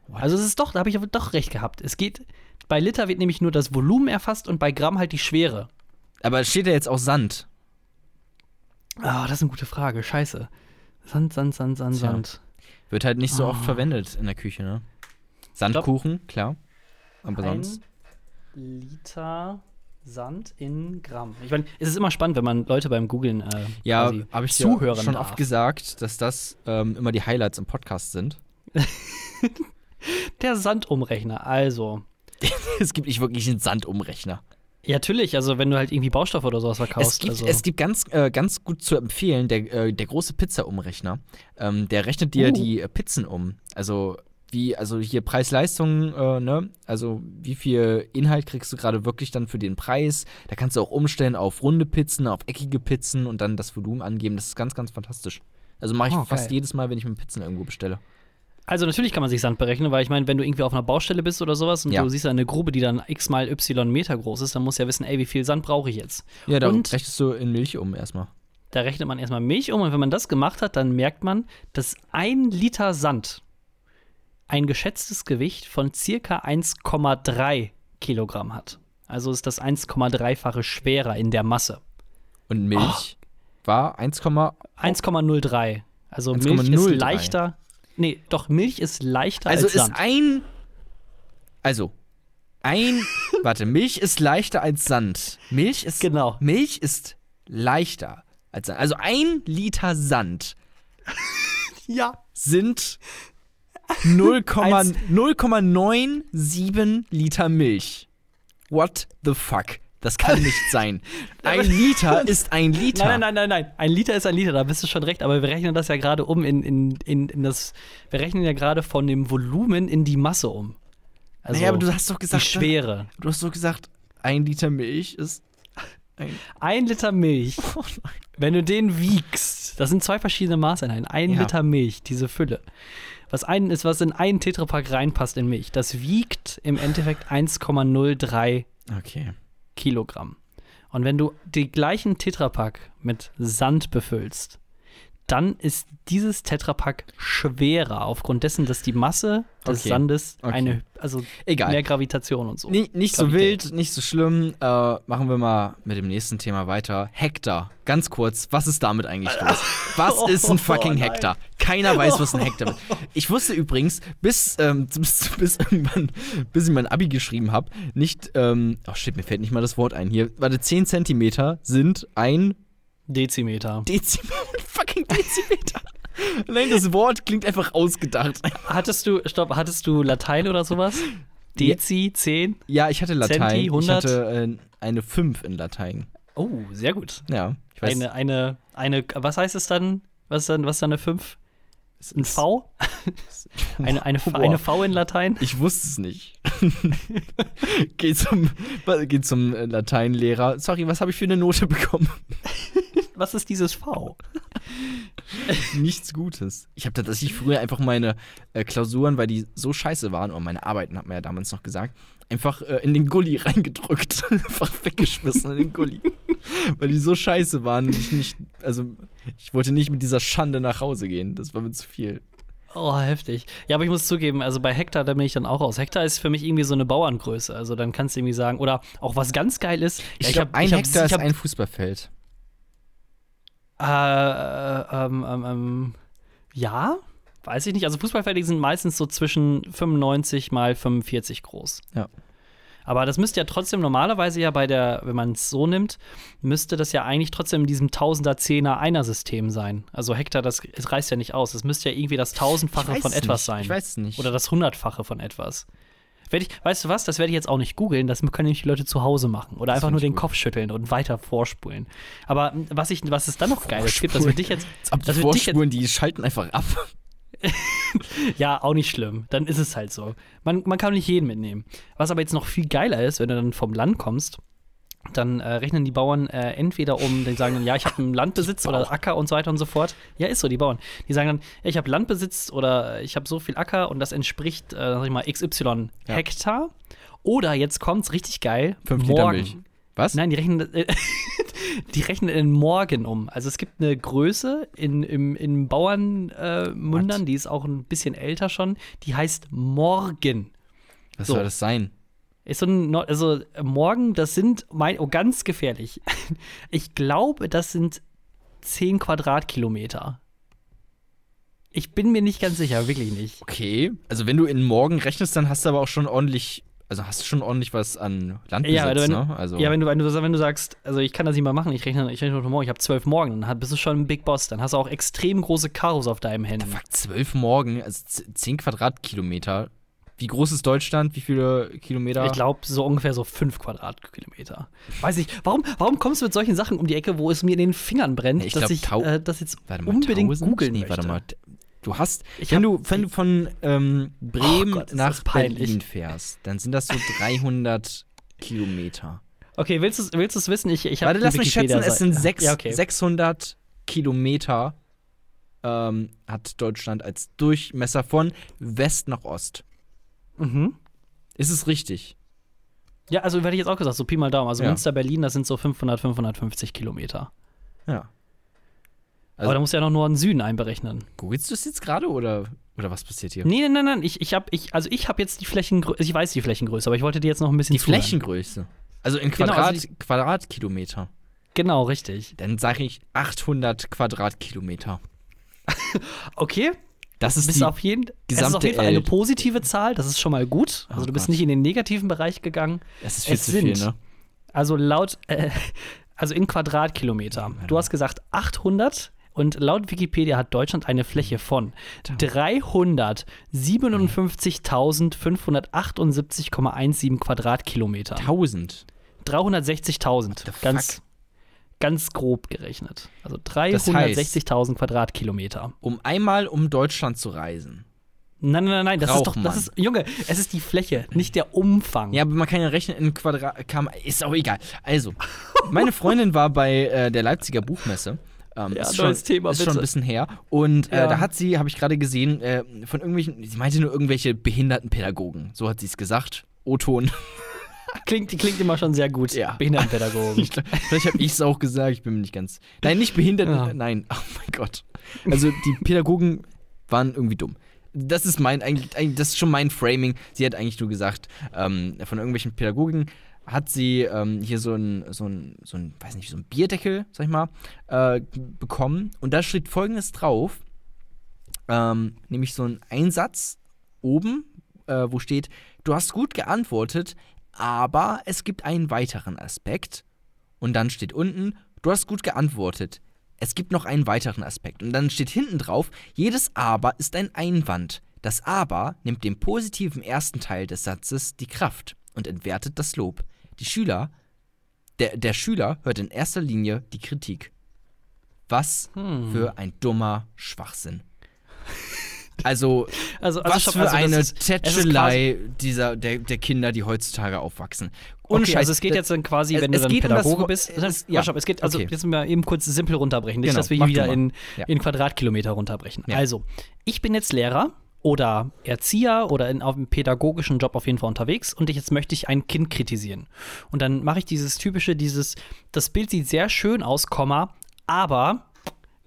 What? Also es ist doch, da habe ich doch recht gehabt. Es geht, bei Liter wird nämlich nur das Volumen erfasst und bei Gramm halt die Schwere. Aber steht da jetzt auch Sand? Ah, das ist eine gute Frage. Scheiße. Sand, Sand, Sand, Sand, Tja. Sand. Wird halt nicht so oft Ah. verwendet in der Küche, ne? Sandkuchen, klar. Aber Ein sonst. Liter Sand in Gramm. Ich meine, es ist immer spannend, wenn man Leute beim Googlen äh, Ja, quasi habe ich dir zuhören schon darf. oft gesagt, dass das ähm, immer die Highlights im Podcast sind. Der Sandumrechner, also. es gibt nicht wirklich einen Sandumrechner. Ja, natürlich, also wenn du halt irgendwie Baustoffe oder sowas verkaufst. Es gibt, also. es gibt ganz, äh, ganz gut zu empfehlen, der, äh, der große Pizza-Umrechner. Ähm, der rechnet dir Uh. die äh, Pizzen um. Also wie, also hier Preis-Leistung, äh, ne? Also wie viel Inhalt kriegst du gerade wirklich dann für den Preis? Da kannst du auch umstellen auf runde Pizzen, auf eckige Pizzen und dann das Volumen angeben. Das ist ganz, ganz fantastisch. Also mache ich Oh, fast jedes Mal, wenn ich mir Pizzen irgendwo bestelle. Also natürlich kann man sich Sand berechnen, weil ich meine, wenn du irgendwie auf einer Baustelle bist oder sowas und Ja. du siehst da eine Grube, die dann x mal y Meter groß ist, dann musst du ja wissen, ey, wie viel Sand brauche ich jetzt? Ja, da Und- rechnest du in Milch um erstmal. Da rechnet man erstmal Milch um und wenn man das gemacht hat, dann merkt man, dass ein Liter Sand ein geschätztes Gewicht von circa 1,3 Kilogramm hat. Also ist das 1,3-fache schwerer in der Masse. Und Milch war 1, 1,03. Also Milch 1,03. ist leichter. Nee, doch, Milch ist leichter Also als ist Sand. ein. Also, ein. warte, Milch ist leichter als Sand. Milch ist. Genau. Milch ist leichter als Sand. Also ein Liter Sand Ja. sind 0, 0,97 Liter Milch. What the fuck? Das kann nicht sein. Ein Liter ist ein Liter. Nein, nein, nein, nein, nein. Ein Liter ist ein Liter, da bist du schon recht, aber wir rechnen das ja gerade um in, in, in, in das. Wir rechnen ja gerade von dem Volumen in die Masse um. Also naja, aber du hast doch die gesagt. Schwere. Du hast doch gesagt, ein Liter Milch ist. Ein, Ein Liter Milch, oh wenn du den wiegst, das sind zwei verschiedene Maßeinheiten. Ein Ja. Liter Milch, diese Fülle. Was ein ist, was in einen Tetrapack reinpasst in Milch, das wiegt im Endeffekt 1,03 Okay. Kilogramm. Und wenn du die gleichen Tetrapack mit Sand befüllst, dann ist dieses Tetrapack schwerer aufgrund dessen, dass die Masse des Okay. Sandes Okay. eine, also Egal. mehr Gravitation und so. Nicht, nicht so Qualität. wild, nicht so schlimm. Äh, machen wir mal mit dem nächsten Thema weiter. Hektar. Ganz kurz, was ist damit eigentlich los? Was ist ein fucking Oh nein. Hektar? Keiner weiß, was ein Hektar ist. Ich wusste übrigens, bis, ähm, bis, bis irgendwann, bis ich mein Abi geschrieben habe, nicht, ähm, oh shit, mir fällt nicht mal das Wort ein hier. Warte, 10 Zentimeter sind ein Dezimeter. Dezimeter. fucking Dezimeter. Nein, das Wort klingt einfach ausgedacht. Hattest du, stopp, hattest du Latein oder sowas? Dezi, 10? Ja, ich hatte Latein. Centi, ich 100? hatte äh, eine 5 in Latein. Oh, sehr gut. Ja, ich weiß. Eine, eine, eine, was heißt es dann? Was ist dann, was ist dann eine 5? es Ein V? Eine, eine, eine V in Latein? Ich wusste es nicht. geh zum, geh zum äh, Lateinlehrer. Sorry, was habe ich für eine Note bekommen? Was ist dieses V? Nichts Gutes. Ich habe tatsächlich früher einfach meine äh, Klausuren, weil die so scheiße waren, oder meine Arbeiten, hat man ja damals noch gesagt, einfach äh, in den Gully reingedrückt. einfach weggeschmissen in den Gully. weil die so scheiße waren. Ich nicht, also, ich wollte nicht mit dieser Schande nach Hause gehen. Das war mir zu viel. Oh, heftig. Ja, aber ich muss zugeben, also bei Hektar, da bin ich dann auch aus. Hektar ist für mich irgendwie so eine Bauerngröße. Also dann kannst du irgendwie sagen, oder auch was ganz geil ist. Ich ja, glaube, hab- ein hab- Hektar ich ist hab, ein Fußballfeld. Äh, ähm, ähm, ähm, ja, weiß ich nicht. Also Fußballfelder sind meistens so zwischen 95 mal 45 groß. Ja. Aber das müsste ja trotzdem normalerweise ja bei der, wenn man es so nimmt, müsste das ja eigentlich trotzdem in diesem Tausender, Zehner, Einer-System sein. Also Hektar, das es reißt ja nicht aus. Es müsste ja irgendwie das Tausendfache von es etwas nicht. sein. Ich weiß es nicht. Oder das Hundertfache von etwas. Werd ich, weißt du was? Das werde ich jetzt auch nicht googeln. Das können nämlich die Leute zu Hause machen. Oder Das einfach nur den gut. Kopf schütteln und weiter vorspulen. Aber m, was, ich, was es dann noch Geiles gibt, das wird dich jetzt. Als ob die das wird dich jetzt Vorspulen, die schalten einfach ab. ja, auch nicht schlimm. Dann ist es halt so. Man, man kann nicht jeden mitnehmen. Was aber jetzt noch viel geiler ist, wenn du dann vom Land kommst, dann äh, rechnen die Bauern äh, entweder um, die sagen dann, ja, ich habe einen Landbesitz oder Acker und so weiter und so fort. Ja, ist so, die Bauern. Die sagen dann, ja, ich habe Landbesitz oder ich habe so viel Acker und das entspricht, äh, sag ich mal, XY Ja. Hektar. Oder jetzt kommt's richtig geil. Fünf Liter morgen. Milch. Was? Nein, die rechnen, äh, die rechnen in Morgen um. Also es gibt eine Größe in, im, in Bauernmundern, äh, die ist auch ein bisschen älter schon, die heißt Morgen. Was so. soll das sein? Ist so ein, also Morgen, das sind, mein, oh, ganz gefährlich. Ich glaube, das sind 10 Quadratkilometer. Ich bin mir nicht ganz sicher, wirklich nicht. Okay. Also wenn du in morgen rechnest, dann hast du aber auch schon ordentlich, also hast du schon ordentlich was an Landbesitz, Ja, wenn, ne? Also ja wenn, du, wenn, du, wenn du sagst, also ich kann das nicht mal machen, ich rechne, ich rechne heute Morgen, ich habe zwölf Morgen, dann bist du schon ein Big Boss. Dann hast du auch extrem große Karos auf deinem Händen. fuck, zwölf morgen, also zehn Quadratkilometer. Wie groß ist Deutschland? Wie viele Kilometer? Ich glaube, so ungefähr so fünf Quadratkilometer. Weiß nicht, warum, warum kommst du mit solchen Sachen um die Ecke, wo es mir in den Fingern brennt, Ich dass glaub, ich äh, das jetzt Warte mal, unbedingt 1000? googeln nee, möchte? warte mal. Du hast, Ich wenn, hab- du, wenn du von ähm, Bremen Oh Gott, nach. Berlin fährst, dann sind das so 300 Kilometer. Okay, willst du es willst wissen? Ich, ich Warte, lass mich schätzen, es sind sechs, Ja, okay. 600 Kilometer ähm, hat Deutschland als Durchmesser von West nach Ost. Mhm. Ist es richtig? Ja, also hätte ich jetzt auch gesagt, so Pi mal Daumen. Also Ja. Münster, Berlin, das sind so 500, 550 Kilometer. Ja. Aber da musst du ja noch nur den Süden einberechnen. Googlest du es jetzt gerade oder, oder was passiert hier? Nee, nein, nein, nein. Ich, ich habe ich, also ich habe jetzt die Flächengröße, ich weiß die Flächengröße, aber ich wollte dir jetzt noch ein bisschen Die zuhören. Flächengröße. Also in Genau, Quadrat, also Quadratkilometer. Genau, richtig. Dann sage ich 800 Quadratkilometer. Okay, Das ist bist auf jeden, es ist gesamte auf jeden Fall eine positive Zahl, das ist schon mal gut. Also Oh du bist Gott. nicht in den negativen Bereich gegangen. Das ist viel es zu viel, sind- ne? Also laut, äh, also in Quadratkilometer. Du hast gesagt 800 und laut Wikipedia hat Deutschland eine Fläche von 357.578,17 Quadratkilometer. 1000. 360.000. the Ganz, fuck? ganz grob gerechnet. Also heißt- 360.000 Quadratkilometer. Um einmal um Deutschland zu reisen. Nein, nein, nein, nein, das ist doch, das ist, Junge, es ist die Fläche, nicht der Umfang. Ja, aber man kann ja rechnen in Quadrat. Ist auch egal. Also, meine Freundin war bei äh, der Leipziger Buchmesse. Ähm, Ja, ist schon, Thema, ist schon bitte. ein bisschen her. Und äh, Ja. da hat sie, habe ich gerade gesehen, äh, von irgendwelchen, sie meinte nur irgendwelche behinderten Pädagogen. So hat sie es gesagt. O-Ton. Klingt, klingt immer schon sehr gut. Ja. Behindertenpädagogen. Glaub, Vielleicht habe ich es auch gesagt, ich bin mir nicht ganz. Nein, nicht behindert, Ja. nein. Oh mein Gott. Also die Pädagogen waren irgendwie dumm. Das ist mein, eigentlich, eigentlich- das ist schon mein Framing. Sie hat eigentlich nur gesagt, ähm, von irgendwelchen Pädagogen hat sie ähm, hier so ein, so ein, so ein, weiß nicht, so ein Bierdeckel, sag ich mal, äh, bekommen. Und da steht folgendes drauf. Ähm, nämlich so ein Einsatz oben, äh, wo steht, du hast gut geantwortet, aber es gibt einen weiteren Aspekt. Und dann steht unten, du hast gut geantwortet. Es gibt noch einen weiteren Aspekt. Und dann steht hinten drauf, jedes Aber ist ein Einwand. Das Aber nimmt dem positiven ersten Teil des Satzes die Kraft und entwertet das Lob. Die Schüler, der, der Schüler hört in erster Linie die Kritik. Was Hm. für ein dummer Schwachsinn. Also, Also, also was stopp, für also das eine ist- Tätschelei dieser, der, der Kinder, die heutzutage aufwachsen. Ohne Okay, Scheiß, also es geht das- jetzt dann quasi, es- wenn du es dann um das Pädagoge Wo- bist. es- ja, stopp, es geht, also okay. jetzt mal eben kurz simpel runterbrechen, nicht, Genau, dass wir hier du wieder in, Ja. in Quadratkilometer runterbrechen. Ja. Also, ich bin jetzt Lehrer oder Erzieher oder in, auf einem pädagogischen Job auf jeden Fall unterwegs und ich, jetzt möchte ich ein Kind kritisieren. Und dann mache ich dieses typische, dieses, das Bild sieht sehr schön aus, Komma, aber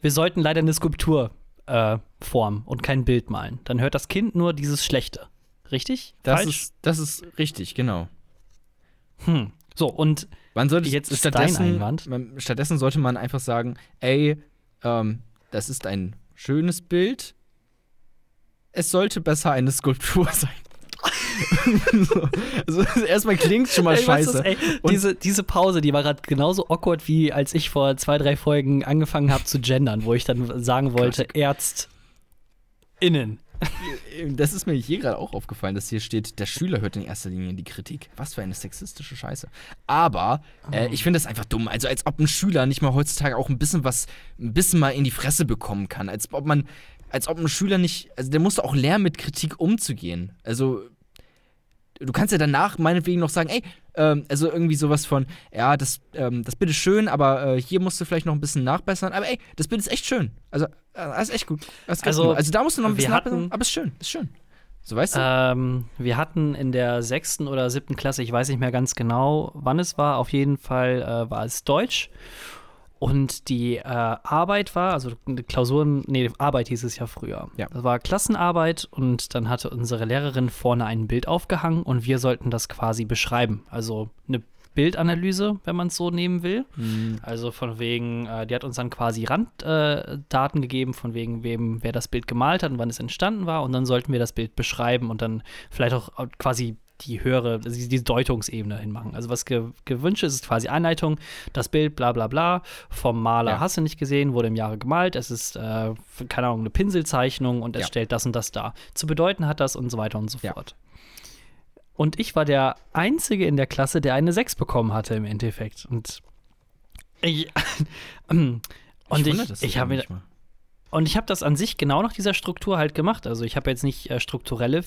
wir sollten leider eine Skulptur äh, formen und kein Bild malen. Dann hört das Kind nur dieses Schlechte. Richtig? das, Falsch? ist, das ist richtig, genau. hm. So, und Man sollte Jetzt ist stattdessen, Einwand. Man, stattdessen sollte man einfach sagen, ey, ähm, das ist ein schönes Bild. Es sollte besser eine Skulptur sein. so, also erstmal klingt schon mal Ey, scheiße. ey, Und- diese, diese Pause, die war gerade genauso awkward, wie als ich vor zwei, drei Folgen angefangen habe zu gendern, wo ich dann sagen wollte, ÄrztInnen. Das ist mir hier gerade auch aufgefallen, dass hier steht, der Schüler hört in erster Linie die Kritik. Was für eine sexistische Scheiße. Aber äh, Oh. ich finde das einfach dumm. Also als ob ein Schüler nicht mal heutzutage auch ein bisschen was, ein bisschen mal in die Fresse bekommen kann. Als ob man, als ob ein Schüler nicht, also der muss doch auch lernen, mit Kritik umzugehen. Also du kannst ja danach meinetwegen noch sagen, ey, ähm, also irgendwie sowas von, ja, das, ähm, das Bild ist schön, aber äh, hier musst du vielleicht noch ein bisschen nachbessern. Aber ey, das Bild ist echt schön. Also, äh, das ist echt gut. Ist Also, also, also da musst du noch ein bisschen nachbessern, hatten- aber ist schön, ist schön. So weißt du? Ähm, wir hatten in der sechsten oder siebten Klasse, ich weiß nicht mehr ganz genau, wann es war, auf jeden Fall äh, war es Deutsch. Und die äh, Arbeit war, also Klausuren, nee, Arbeit hieß es ja früher. Ja. Das war Klassenarbeit und dann hatte unsere Lehrerin vorne ein Bild aufgehangen und wir sollten das quasi beschreiben. Also eine Bildanalyse, wenn man es so nehmen will. Hm. Also von wegen, äh, die hat uns dann quasi Randdaten äh, gegeben, von wegen, wem, wer das Bild gemalt hat und wann es entstanden war. Und dann sollten wir das Bild beschreiben und dann vielleicht auch äh, quasi die höhere, also die die Deutungsebene hinmachen. Also was ge gewünscht ist, ist quasi Einleitung, das Bild, bla bla bla, vom Maler Ja. hast du nicht gesehen, wurde im Jahre gemalt, es ist, äh, keine Ahnung, eine Pinselzeichnung und es Ja. stellt das und das dar. Zu bedeuten hat das und so weiter und so Ja. fort. Und ich war der Einzige in der Klasse, der eine 6 bekommen hatte im Endeffekt. Und ich, und ich, das ich habe mir und ich habe das an sich genau nach dieser Struktur halt gemacht. Also ich habe jetzt nicht äh, strukturelle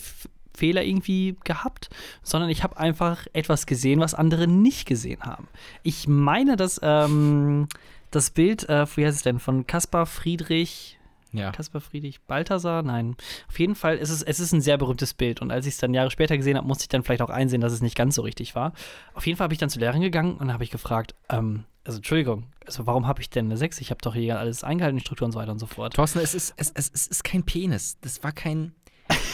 Fehler irgendwie gehabt, sondern ich habe einfach etwas gesehen, was andere nicht gesehen haben. Ich meine, dass ähm, das Bild, äh, wie heißt es denn, von Caspar Friedrich, Ja. Caspar Friedrich Balthasar? Nein. Auf jeden Fall ist es, es ist ein sehr berühmtes Bild. Und als ich es dann Jahre später gesehen habe, musste ich dann vielleicht auch einsehen, dass es nicht ganz so richtig war. Auf jeden Fall habe ich dann zur Lehrerin gegangen und habe ich gefragt, ähm, also Entschuldigung, also warum habe ich denn eine 6? Ich habe doch hier alles eingehalten, die Struktur und so weiter und so fort. Thorsten, es ist, es, es, es ist kein Penis. Das war kein.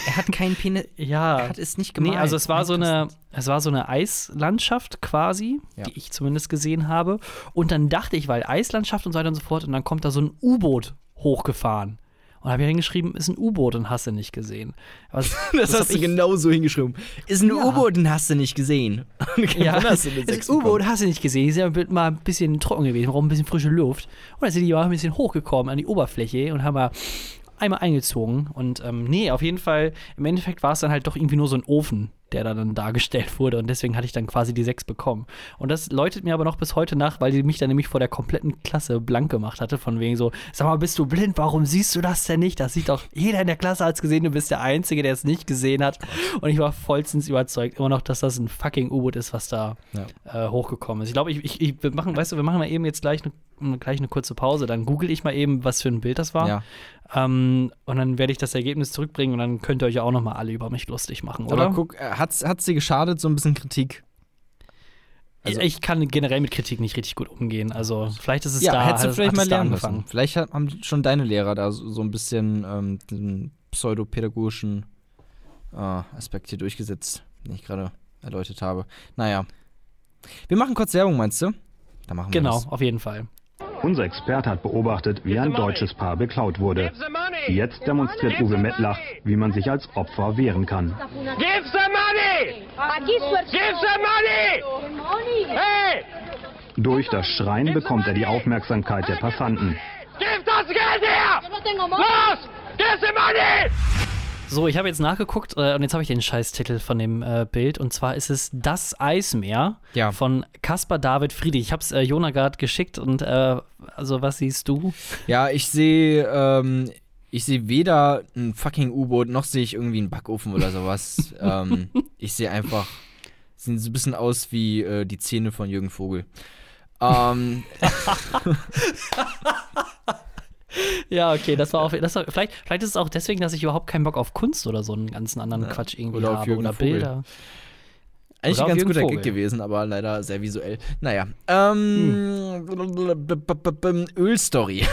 Er hat keinen Penis. Ja. Er hat es nicht gemalt. Nee, also es war so eine, es war so eine Eislandschaft quasi, Ja. die ich zumindest gesehen habe. Und dann dachte ich, weil Eislandschaft und so weiter und so fort, und dann kommt da so ein U-Boot hochgefahren. Und habe ich hingeschrieben, ist ein U-Boot und hast du nicht gesehen. Was, Das, hab hast du ich- genau so hingeschrieben. Ist ein Ja. U-Boot, den hast du nicht gesehen. Ja, hast du das Sechs U-Boot hast du nicht gesehen. Ist ja mal ein bisschen trocken gewesen, brauchen ein bisschen frische Luft. Und dann sind die mal ein bisschen hochgekommen an die Oberfläche und haben mal einmal eingezogen. Und ähm, nee, auf jeden Fall, im Endeffekt war es dann halt doch irgendwie nur so ein Ofen, der da dann dargestellt wurde. Und deswegen hatte ich dann quasi die sechs bekommen. Und das läutet mir aber noch bis heute nach, weil die mich dann nämlich vor der kompletten Klasse blank gemacht hatte. Von wegen so, sag mal, bist du blind? Warum siehst du das denn nicht? Das sieht doch jeder in der Klasse hat es gesehen. Du bist der Einzige, der es nicht gesehen hat. Und ich war vollstens überzeugt immer noch, dass das ein fucking U-Boot ist, was da Ja. äh, hochgekommen ist. Ich glaube, ich, ich, ich, wir machen, weißt du, wir machen mal eben jetzt gleich eine, gleich eine kurze Pause. Dann google ich mal eben, was für ein Bild das war. Ja. Ähm, und dann werde ich das Ergebnis zurückbringen und dann könnt ihr euch auch noch mal alle über mich lustig machen, Aber oder? guck, äh, hat's, hat's dir geschadet, so ein bisschen Kritik? also- ich, kann generell mit Kritik nicht richtig gut umgehen. Also vielleicht ist es ja, da. hättest du hat- vielleicht hat mal es lernen angefangen. müssen. Vielleicht hat- haben schon deine Lehrer da so, so ein bisschen ähm, den pseudopädagogischen äh, Aspekt hier durchgesetzt, den ich gerade erläutert habe. Naja. Wir machen kurz Werbung, meinst du? Da machen wir Genau, das. auf jeden Fall. Unser Experte hat beobachtet, wie ein deutsches Paar beklaut wurde. Jetzt demonstriert Uwe Mettlach, wie man sich als Opfer wehren kann. Give some money! Give some money! Hey! Durch das Schreien bekommt er die Aufmerksamkeit der Passanten. Gib das Geld her! Los! Give some money! So, ich habe jetzt nachgeguckt äh, und jetzt habe ich den Scheißtitel von dem äh, Bild und zwar ist es Das Eismeer Ja. von Caspar David Friedrich. Ich habe es äh, Jona gerade geschickt und äh, also was siehst du? Ja, ich sehe, ähm, ich sehe weder ein fucking U-Boot, noch sehe ich irgendwie einen Backofen oder sowas. ähm, ich sehe einfach, sehen so ein bisschen aus wie äh, die Zähne von Jürgen Vogel. Ähm, Ja, okay, das war, auf, das war vielleicht, vielleicht ist es auch deswegen, dass ich überhaupt keinen Bock auf Kunst oder so einen ganzen anderen Quatsch irgendwie oder habe oder Vogel. Bilder. eigentlich Oder ein ganz guter Vogel. Gig gewesen, aber leider sehr visuell. Naja. Ähm, Hm. Ölstory.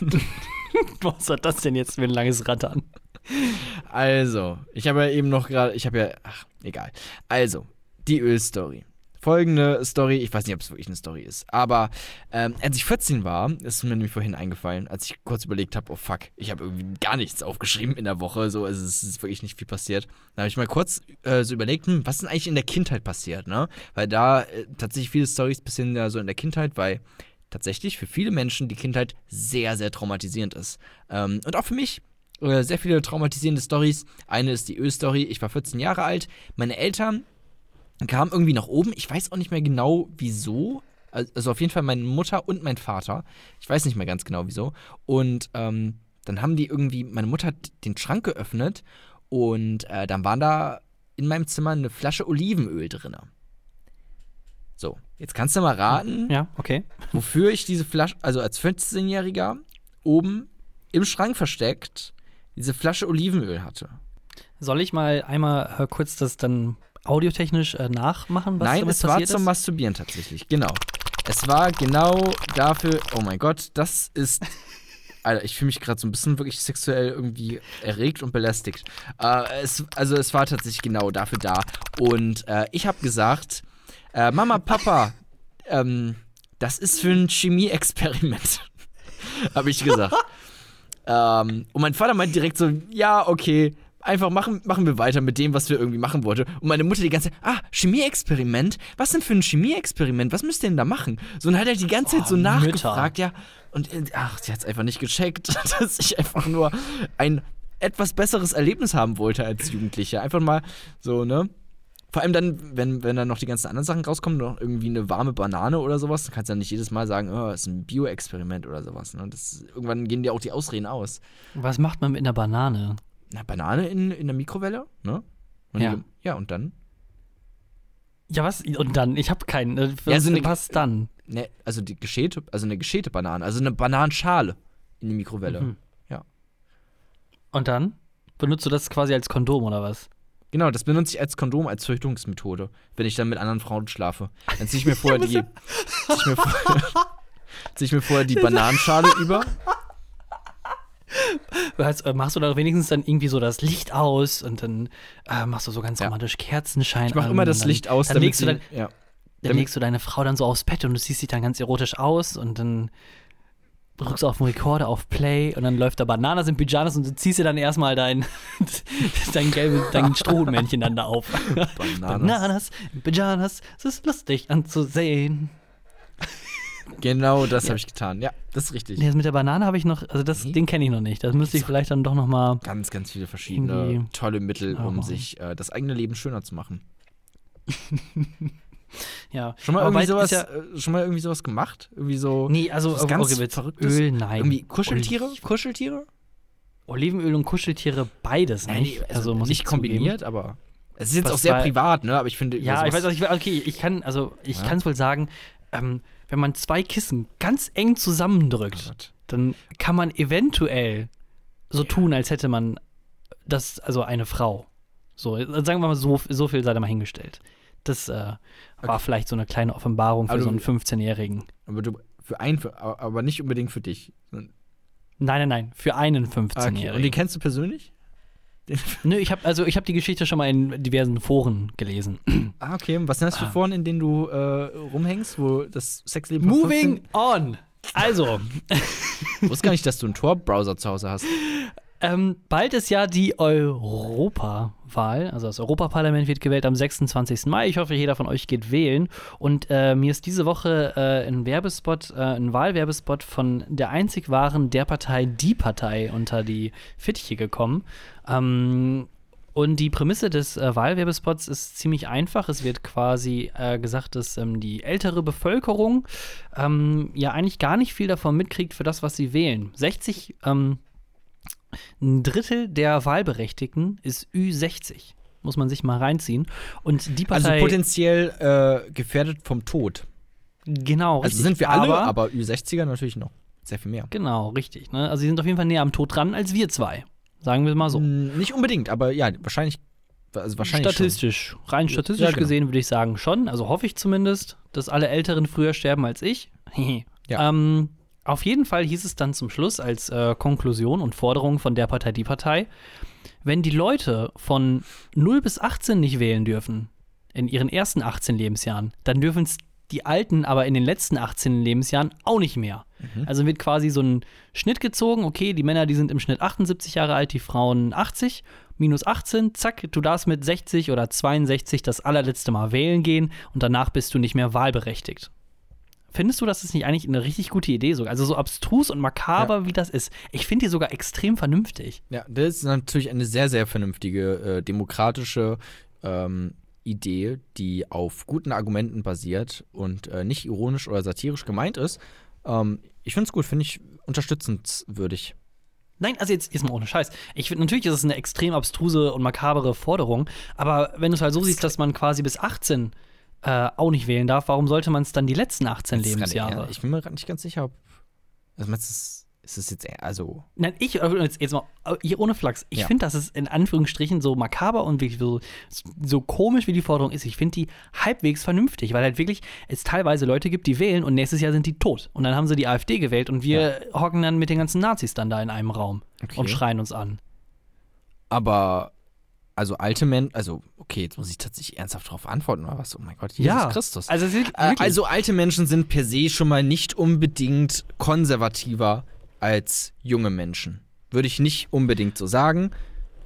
Was hat das denn jetzt für ein langes Rattern? Also, ich habe ja eben noch gerade, ich habe ja, ach, egal. Also, die Ölstory. Folgende Story, ich weiß nicht, ob es wirklich eine Story ist, aber ähm, als ich 14 war, ist mir nämlich vorhin eingefallen, als ich kurz überlegt habe, oh fuck, ich habe irgendwie gar nichts aufgeschrieben in der Woche, so, also es ist wirklich nicht viel passiert. Da habe ich mal kurz äh, so überlegt, hm, was ist denn eigentlich in der Kindheit passiert, ne? Weil da äh, tatsächlich viele Stories passieren ja so in der Kindheit, weil tatsächlich für viele Menschen die Kindheit sehr, sehr traumatisierend ist. Ähm, und auch für mich äh, sehr viele traumatisierende Stories. Eine ist die Öl-Story. Ich war 14 Jahre alt. Meine Eltern kamen irgendwie nach oben. Ich weiß auch nicht mehr genau, wieso. Also auf jeden Fall meine Mutter und mein Vater. Ich weiß nicht mehr ganz genau, wieso. Und ähm, dann haben die irgendwie, meine Mutter hat den Schrank geöffnet und äh, dann waren da in meinem Zimmer eine Flasche Olivenöl drin. So, jetzt kannst du mal raten, Ja, okay. wofür ich diese Flasche, also als 15-Jähriger, oben im Schrank versteckt, diese Flasche Olivenöl hatte. Soll ich mal einmal äh, kurz das dann audiotechnisch äh, nachmachen, was Nein, es war passiert zum ist? Masturbieren tatsächlich, genau. Es war genau dafür, oh mein Gott, das ist. Alter, ich fühle mich gerade so ein bisschen wirklich sexuell irgendwie erregt und belästigt. Äh, es, also es war tatsächlich genau dafür da. Und äh, ich habe gesagt, Äh, Mama, Papa, ähm, das ist für ein Chemie-Experiment. Habe ich gesagt. ähm, und mein Vater meint direkt so, ja, okay, einfach machen, machen wir weiter mit dem, was wir irgendwie machen wollten. Und meine Mutter die ganze Zeit, ah, Chemieexperiment? Was denn für ein Chemieexperiment? Was müsst ihr denn da machen? So, und hat er die ganze Zeit so Oh, nachgefragt, ja. Und äh, ach, sie hat es einfach nicht gecheckt, dass ich einfach nur ein etwas besseres Erlebnis haben wollte als Jugendlicher. Einfach mal so, ne? Vor allem dann, wenn, wenn dann noch die ganzen anderen Sachen rauskommen, noch irgendwie eine warme Banane oder sowas, dann kannst du ja nicht jedes Mal sagen, oh, ist ein Bio-Experiment oder sowas. Ne? Das, irgendwann gehen dir auch die Ausreden aus. Was macht man mit einer Banane? Na, Banane in, in der Mikrowelle, ne? Und Ja. Die, ja, und dann? Ja, was? Und dann? Ich habe keinen. äh, Was, Ja, so eine- was dann? Ne, also die geschälte, also eine geschälte Banane, also eine Bananenschale in die Mikrowelle. Mhm. Ja. Und dann? Benutzt du das quasi als Kondom oder was? Genau, das benutze ich als Kondom, als Verhütungsmethode, wenn ich dann mit anderen Frauen schlafe. Dann ziehe ich mir vorher die. zieh ich mir vorher, zieh ich mir vorher die Bananenschale über. Äh, machst du da wenigstens dann irgendwie so das Licht aus und dann äh, machst du so ganz Ja. romantisch Kerzenschein Ich mache an immer das dann, Licht aus, dann legst du sie, dann, ja. dann legst du deine Frau dann so aufs Bett und du siehst dich dann ganz erotisch aus und dann drückst du auf den Rekorder auf Play und dann läuft da Bananas in Pyjamas und du ziehst dir dann erstmal dein, dein gelbes, dein Strohmännchen dann da auf. Bananas. Bananas in Pyjamas, es ist lustig anzusehen. Genau das habe ich getan. Ja, das ist richtig. Nee, das mit der Banane habe ich noch, also das, Nee. den kenne ich noch nicht. Das müsste ich vielleicht dann doch noch mal. Ganz, ganz viele verschiedene tolle Mittel, um sich äh, das eigene Leben schöner zu machen. Ja. Schon mal, Aber irgendwie sowas, ist äh, schon mal irgendwie sowas gemacht? Irgendwie so. Nee, also was ganz okay, Verrücktes? Öl, nein. Irgendwie Kuscheltiere? Kuscheltiere? Olivenöl und Kuscheltiere, beides nicht. Nee, also, muss nicht ich zugeben. kombiniert, aber. Es ist jetzt Was auch sehr privat, ne? Aber ich finde. Ja, ich weiß auch, ich, okay, ich kann, also ich Ja. kann es wohl sagen, ähm, wenn man zwei Kissen ganz eng Oh zusammendrückt, Gott. dann kann man eventuell so tun, als hätte man das, also eine Frau. So, äh, sagen wir mal, so, so viel sei da mal hingestellt. Das äh, war Okay. vielleicht so eine kleine Offenbarung für Aber so einen 15-Jährigen. Aber du. Für einen, aber nicht unbedingt für dich. Nein, nein, nein, für einen Ah, Okay. Und 15-Jährigen. den kennst du persönlich? Nö, ich habe also ich habe die Geschichte schon mal in diversen Foren gelesen. ah, okay. Was sind das für Ah. Foren, in denen du äh, rumhängst, wo das Sexleben Moving on. Also, 15 Ich wusste gar nicht, dass du einen Tor-Browser zu Hause hast. Ähm, bald ist ja die Europawahl. Also das Europaparlament wird gewählt am 26. Mai. Ich hoffe, jeder von euch geht wählen. Und äh, mir ist diese Woche äh, ein Werbespot, äh, ein Wahlwerbespot von der einzig wahren der Partei, die Partei, unter die Fittiche gekommen. Ähm, und die Prämisse des äh, Wahlwerbespots ist ziemlich einfach. Es wird quasi äh, gesagt, dass ähm, die ältere Bevölkerung ähm, ja eigentlich gar nicht viel davon mitkriegt für das, was sie wählen. 60, ähm, ein Drittel der Wahlberechtigten ist Ü60. Muss man sich mal reinziehen. Und die Also Partei. potenziell äh, gefährdet vom Tod. genau, Also richtig. sind wir alle, aber Ü60er natürlich noch sehr viel mehr. Genau, richtig. Ne? Also sie sind auf jeden Fall näher am Tod dran als wir zwei. Sagen wir mal so. Mm, Nicht unbedingt, aber ja, wahrscheinlich. Also wahrscheinlich statistisch, rein statistisch Ja, genau. gesehen würde ich sagen schon. Also hoffe ich zumindest, dass alle Älteren früher sterben als ich. Ja. ähm, auf jeden Fall hieß es dann zum Schluss als äh, Konklusion und Forderung von der Partei die Partei, wenn die Leute von 0 bis 18 nicht wählen dürfen, in ihren ersten 18 Lebensjahren, dann dürfen es die Alten aber in den letzten 18 Lebensjahren auch nicht mehr. Mhm. Also wird quasi so ein Schnitt gezogen, okay, die Männer, die sind im Schnitt 78 Jahre alt, die Frauen 80, minus 18, zack, du darfst mit 60 oder 62 das allerletzte Mal wählen gehen und danach bist du nicht mehr wahlberechtigt. Findest du, das ist nicht eigentlich eine richtig gute Idee sogar? Also so abstrus und makaber, wie das ist. Ich finde die sogar extrem vernünftig. Ja, das ist natürlich eine sehr, sehr vernünftige, äh, demokratische ähm, Idee, die auf guten Argumenten basiert und äh, nicht ironisch oder satirisch gemeint ist. Ähm, ich finde es gut, finde ich unterstützenswürdig. Nein, also jetzt, jetzt mal ohne Scheiß. Ich finde, natürlich ist es eine extrem abstruse und makabere Forderung, aber wenn du es halt so siehst, dass man quasi bis 18 äh, auch nicht wählen darf, warum sollte man es dann die letzten 18 Das Lebensjahre? Ich bin mir gerade nicht ganz sicher, ob. Also, meinst du, ist ist es jetzt eher, also. Nein, ich, äh, jetzt, jetzt mal, äh, hier ohne Flachs, ich Ja. finde, dass es in Anführungsstrichen so makaber und wirklich so, so komisch wie die Forderung ist, ich finde die halbwegs vernünftig, weil halt wirklich es teilweise Leute gibt, die wählen und nächstes Jahr sind die tot. Und dann haben sie die AfD gewählt und wir hocken dann mit den ganzen Nazis dann da in einem Raum Okay. und schreien uns an. Aber Also alte Menschen, also okay, jetzt muss ich tatsächlich ernsthaft darauf antworten oder was? Oh mein Gott, Jesus ja, Christus. Also, Äh, also alte Menschen sind per se schon mal nicht unbedingt konservativer als junge Menschen. Würde ich nicht unbedingt so sagen.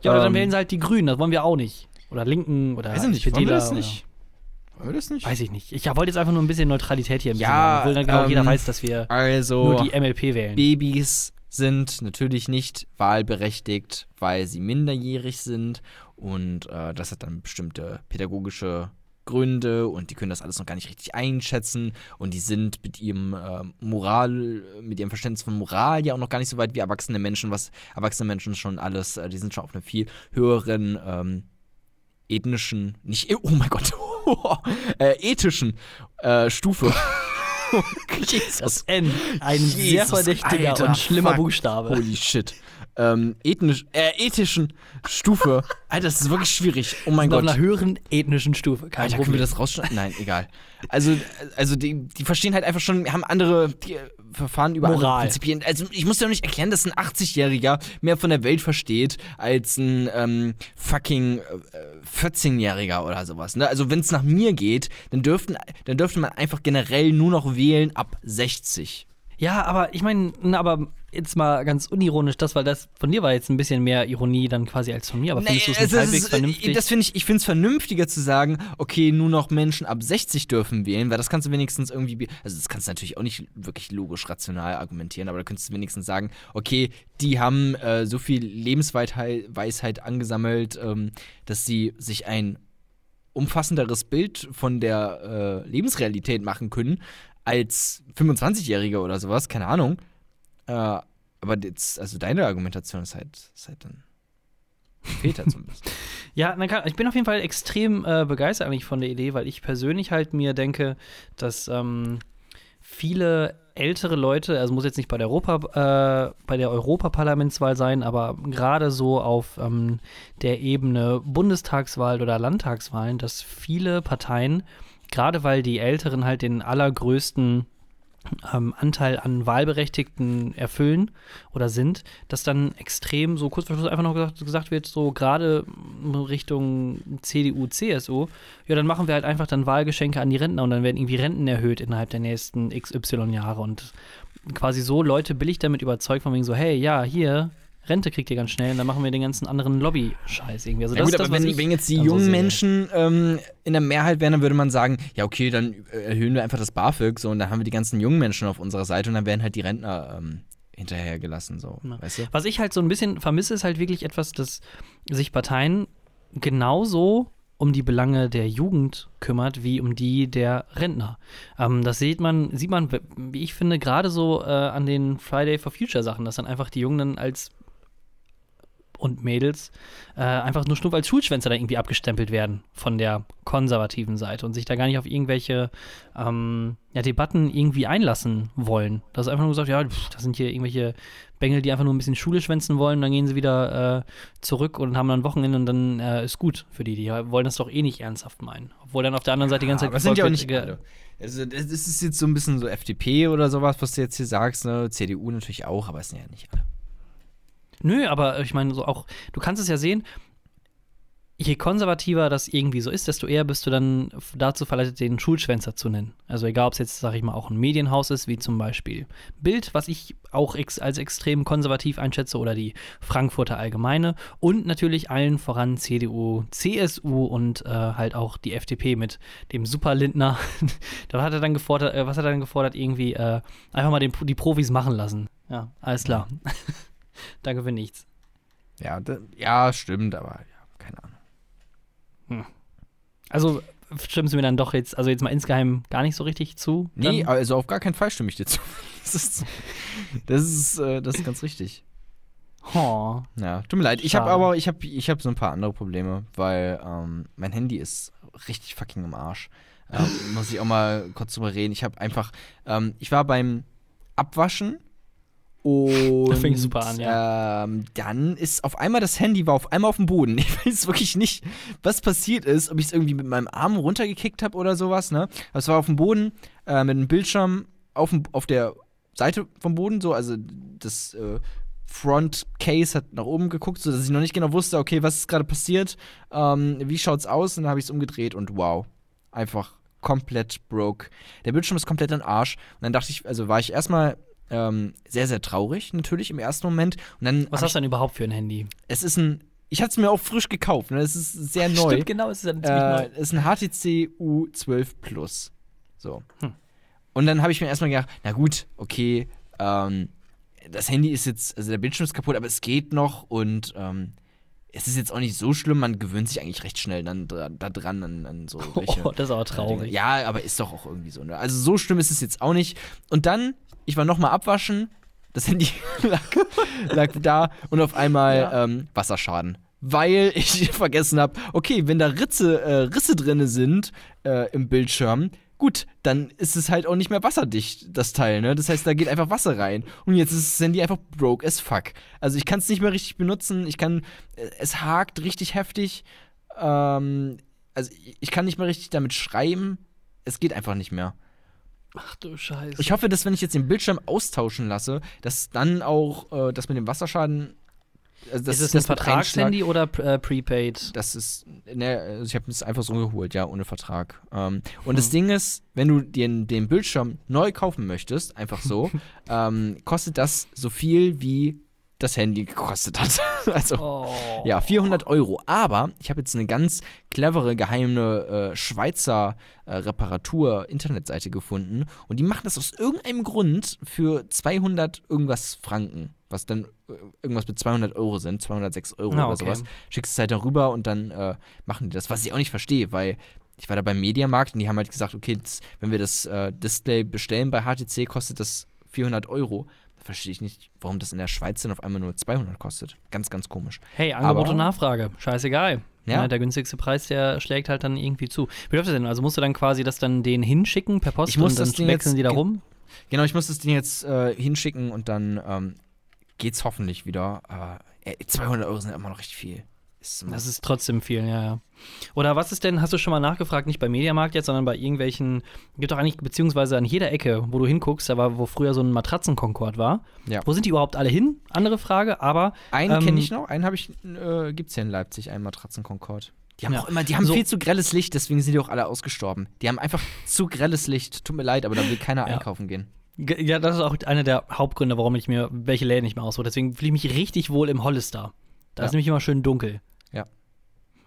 ja, oder dann ähm, wählen sie halt die Grünen, das wollen wir auch nicht. Oder Linken oder Weiß ich nicht, wollen wir das nicht? Wollen wir das nicht? Weiß ich nicht. Ich wollte jetzt einfach nur ein bisschen Neutralität hier im Ja, will dann genau ähm, jeder weiß, dass wir Also, nur die MLP wählen. Babys sind natürlich nicht wahlberechtigt, weil sie minderjährig sind und äh, das hat dann bestimmte pädagogische Gründe und die können das alles noch gar nicht richtig einschätzen und die sind mit ihrem äh, Moral, mit ihrem Verständnis von Moral ja auch noch gar nicht so weit wie erwachsene Menschen, was erwachsene Menschen schon alles, äh, die sind schon auf einer viel höheren ähm, ethnischen, nicht, oh mein Gott, äh, ethischen äh, Stufe. Jesus. N. Ein sehr Jesus, verdächtiger Alter, und schlimmer fuck. Buchstabe. Holy shit. Ähm, ethnisch, äh, ethischen Stufe. Alter, das ist wirklich schwierig. Oh mein Auf Gott. einer höheren ethnischen Stufe. Kein Alter, können Problem. wir das rausschneiden? Nein, egal. Also, also die, die verstehen halt einfach schon, haben andere die, äh, Verfahren über andere Moral. Prinzipien. Also ich muss dir doch nicht erklären, dass ein 80-Jähriger mehr von der Welt versteht als ein ähm, fucking äh, 14-Jähriger oder sowas. Ne? Also wenn es nach mir geht, dann dürften, dann dürfte man einfach generell nur noch wählen ab 60. Ja, aber ich meine, aber jetzt mal ganz unironisch, das, weil das von dir war jetzt ein bisschen mehr Ironie dann quasi als von mir, aber findest du es Nee, nicht es halbwegs vernünftig? Das finde ich, ich finde es vernünftiger zu sagen, okay, nur noch Menschen ab 60 dürfen wählen, weil das kannst du wenigstens irgendwie, also das kannst du natürlich auch nicht wirklich logisch, rational argumentieren, aber da könntest du wenigstens sagen, okay, die haben äh, so viel Lebensweisheit Weisheit angesammelt, ähm, dass sie sich ein umfassenderes Bild von der äh, Lebensrealität machen können als 25-Jährige oder sowas, keine Ahnung. Äh, aber jetzt, also deine Argumentation ist halt, ist halt dann fehlt halt bisschen. Ja, na klar, ich bin auf jeden Fall extrem äh, begeistert eigentlich von der Idee, weil ich persönlich halt mir denke, dass ähm, viele ältere Leute, also muss jetzt nicht bei der Europa, äh, bei der Europaparlamentswahl sein, aber gerade so auf ähm, der Ebene Bundestagswahl oder Landtagswahlen, dass viele Parteien, gerade weil die Älteren halt den allergrößten ähm, Anteil an Wahlberechtigten erfüllen oder sind, dass dann extrem so kurz vor Schluss einfach noch gesagt, gesagt wird, so gerade Richtung CDU, CSU, ja, dann machen wir halt einfach dann Wahlgeschenke an die Rentner und dann werden irgendwie Renten erhöht innerhalb der nächsten XY Jahre. Und quasi so Leute billig damit überzeugt, von wegen so, hey, ja, hier, Rente kriegt ihr ganz schnell und dann machen wir den ganzen anderen Lobby-Scheiß irgendwie. Also Ja das gut, ist aber das, wenn, wenn jetzt die so jungen sehe. Menschen ähm, in der Mehrheit wären, dann würde man sagen, ja okay, dann äh, erhöhen wir einfach das BAföG so und dann haben wir die ganzen jungen Menschen auf unserer Seite und dann werden halt die Rentner ähm, hinterhergelassen, so, Ja. weißt du? Was ich halt so ein bisschen vermisse, ist halt wirklich etwas, dass sich Parteien genauso um die Belange der Jugend kümmert, wie um die der Rentner. Ähm, das sieht man, sieht man, wie ich finde, gerade so äh, an den Friday for Future Sachen, dass dann einfach die Jungen dann als und Mädels äh, einfach nur stumpf als Schulschwänzer da irgendwie abgestempelt werden von der konservativen Seite und sich da gar nicht auf irgendwelche ähm, ja, Debatten irgendwie einlassen wollen. Das ist einfach nur gesagt, ja, pff, das sind hier irgendwelche Bengel, die einfach nur ein bisschen Schule schwänzen wollen, dann gehen sie wieder äh, zurück und haben dann Wochenende und dann äh, ist gut für die. Die wollen das doch eh nicht ernsthaft meinen. Obwohl dann auf der anderen Seite die ganze Zeit das sind ja auch nicht alle. Also das ist jetzt so ein bisschen so FDP oder sowas, was du jetzt hier sagst, ne? CDU natürlich auch, aber es sind ja nicht alle. Nö, aber ich meine, so auch, du kannst es ja sehen, je konservativer das irgendwie so ist, desto eher bist du dann dazu verleitet, den Schulschwänzer zu nennen. Also egal, ob es jetzt, sag ich mal, auch ein Medienhaus ist, wie zum Beispiel Bild, was ich auch ex als extrem konservativ einschätze, oder die Frankfurter Allgemeine und natürlich allen voran CDU, CSU und äh, halt auch die FDP mit dem Super Lindner. da hat er dann gefordert, äh, was hat er dann gefordert, irgendwie äh, einfach mal den, die Profis machen lassen. Ja, alles klar. Danke für nichts. Ja, ja, stimmt, aber ja, keine Ahnung. Also stimmst du mir dann doch jetzt, also jetzt mal insgeheim gar nicht so richtig zu? Nee, dann? also auf gar keinen Fall stimme ich dir zu. Das ist, das ist, äh, das ist ganz richtig. Oh. Ja, tut mir leid. Ich habe Schade. aber, ich habe ich hab so ein paar andere Probleme, weil ähm, mein Handy ist richtig fucking im Arsch. Ähm, muss ich auch mal kurz drüber reden. Ich habe einfach, ähm, ich war beim Abwaschen und Das fängt super an, ähm, dann ist auf einmal das Handy war auf einmal auf dem Boden. Ich weiß wirklich nicht, was passiert ist, ob ich es irgendwie mit meinem Arm runtergekickt habe oder sowas. Ne, aber es war auf dem Boden äh, mit einem Bildschirm auf, dem, auf der Seite vom Boden so, also das äh, Front Case hat nach oben geguckt, sodass ich noch nicht genau wusste, okay, was ist gerade passiert, ähm, wie schaut's aus? Und dann habe ich es umgedreht und wow, einfach komplett broke. Der Bildschirm ist komplett im Arsch. Und dann dachte ich, also war ich erstmal ähm, sehr, sehr traurig, natürlich im ersten Moment. Und dann Was hast du denn überhaupt für ein Handy? es ist ein, ich hatte es mir auch frisch gekauft, ne? Es ist sehr neu. Stimmt, genau, es ist ziemlich Äh, ist ein HTC U12 Plus. So. Hm. Und dann habe ich mir erstmal gedacht, na gut, okay, ähm, das Handy ist jetzt, also der Bildschirm ist kaputt, aber es geht noch und ähm, es ist jetzt auch nicht so schlimm, man gewöhnt sich eigentlich recht schnell dann dra da dran an, an so welche. Oh, das ist aber traurig. Ja, aber ist doch auch irgendwie so. Ne? Also so schlimm ist es jetzt auch nicht. Und dann, ich war nochmal abwaschen, das Handy lag, lag da und auf einmal Ja. ähm, Wasserschaden. Weil ich vergessen habe, okay, wenn da Ritze, äh, Risse drin sind äh, im Bildschirm, gut, dann ist es halt auch nicht mehr wasserdicht, das Teil, ne? Das heißt, da geht einfach Wasser rein. Und jetzt ist das Handy einfach broke as fuck. Also ich kann es nicht mehr richtig benutzen, ich kann, äh, es hakt richtig heftig. Ähm, also ich- ich kann nicht mehr richtig damit schreiben. Es geht einfach nicht mehr. Ach du Scheiße. Ich hoffe, dass wenn ich jetzt den Bildschirm austauschen lasse, dass dann auch äh, das mit dem Wasserschaden. Also das ist es ein Vertragshandy oder äh, Prepaid? das ist, ne, also ich habe es einfach so geholt, ja, ohne Vertrag. Ähm, und Hm. das Ding ist, wenn du den, den Bildschirm neu kaufen möchtest, einfach so, ähm, kostet das so viel wie das Handy gekostet hat. also, Oh. ja, 400 Euro. Aber ich habe jetzt eine ganz clevere, geheime äh, Schweizer äh, Reparatur-Internetseite gefunden. Und die machen das aus irgendeinem Grund für 200 irgendwas Franken. Was dann äh, irgendwas mit 200 Euro sind, 206 Euro Ah, oder okay. sowas. Schickst es halt darüber und dann äh, machen die das. Was ich auch nicht verstehe, weil ich war da beim Mediamarkt und die haben halt gesagt, okay, das, wenn wir das äh, Display bestellen bei HTC, kostet das 400 Euro. Verstehe ich nicht, warum das in der Schweiz dann auf einmal nur 200 kostet. Ganz, ganz komisch. Hey, Angebot Aber- und Nachfrage. Scheißegal. Ja. Ja. der günstigste Preis, der schlägt halt dann irgendwie zu. Wie läuft das denn? Also musst du dann quasi das dann denen hinschicken per Post Ich muss und dann wechseln die da rum? Genau, ich muss das Ding jetzt äh, hinschicken und dann ähm, geht's hoffentlich wieder. Aber äh, 200 Euro sind immer noch richtig viel. Ist Das ist trotzdem viel, ja, ja. Oder was ist denn, hast du schon mal nachgefragt, nicht bei Mediamarkt jetzt, sondern bei irgendwelchen, gibt doch eigentlich, beziehungsweise an jeder Ecke, wo du hinguckst, da war, wo früher so ein Matratzenkonkord war. Ja. Wo sind die überhaupt alle hin? Andere Frage, aber einen ähm, kenne ich noch, einen habe ich, äh, gibt's hier in Leipzig, einen Matratzen-Concord. Die haben Ja. auch immer, die haben So- viel zu grelles Licht, deswegen sind die auch alle ausgestorben. Die haben einfach zu grelles Licht. Tut mir leid, aber da will keiner Ja. einkaufen gehen. Ge- Ja, das ist auch einer der Hauptgründe, warum ich mir welche Läden nicht mehr aussuche. Deswegen fühle ich mich richtig wohl im Hollister. Da Ja. ist nämlich immer schön dunkel. Ja.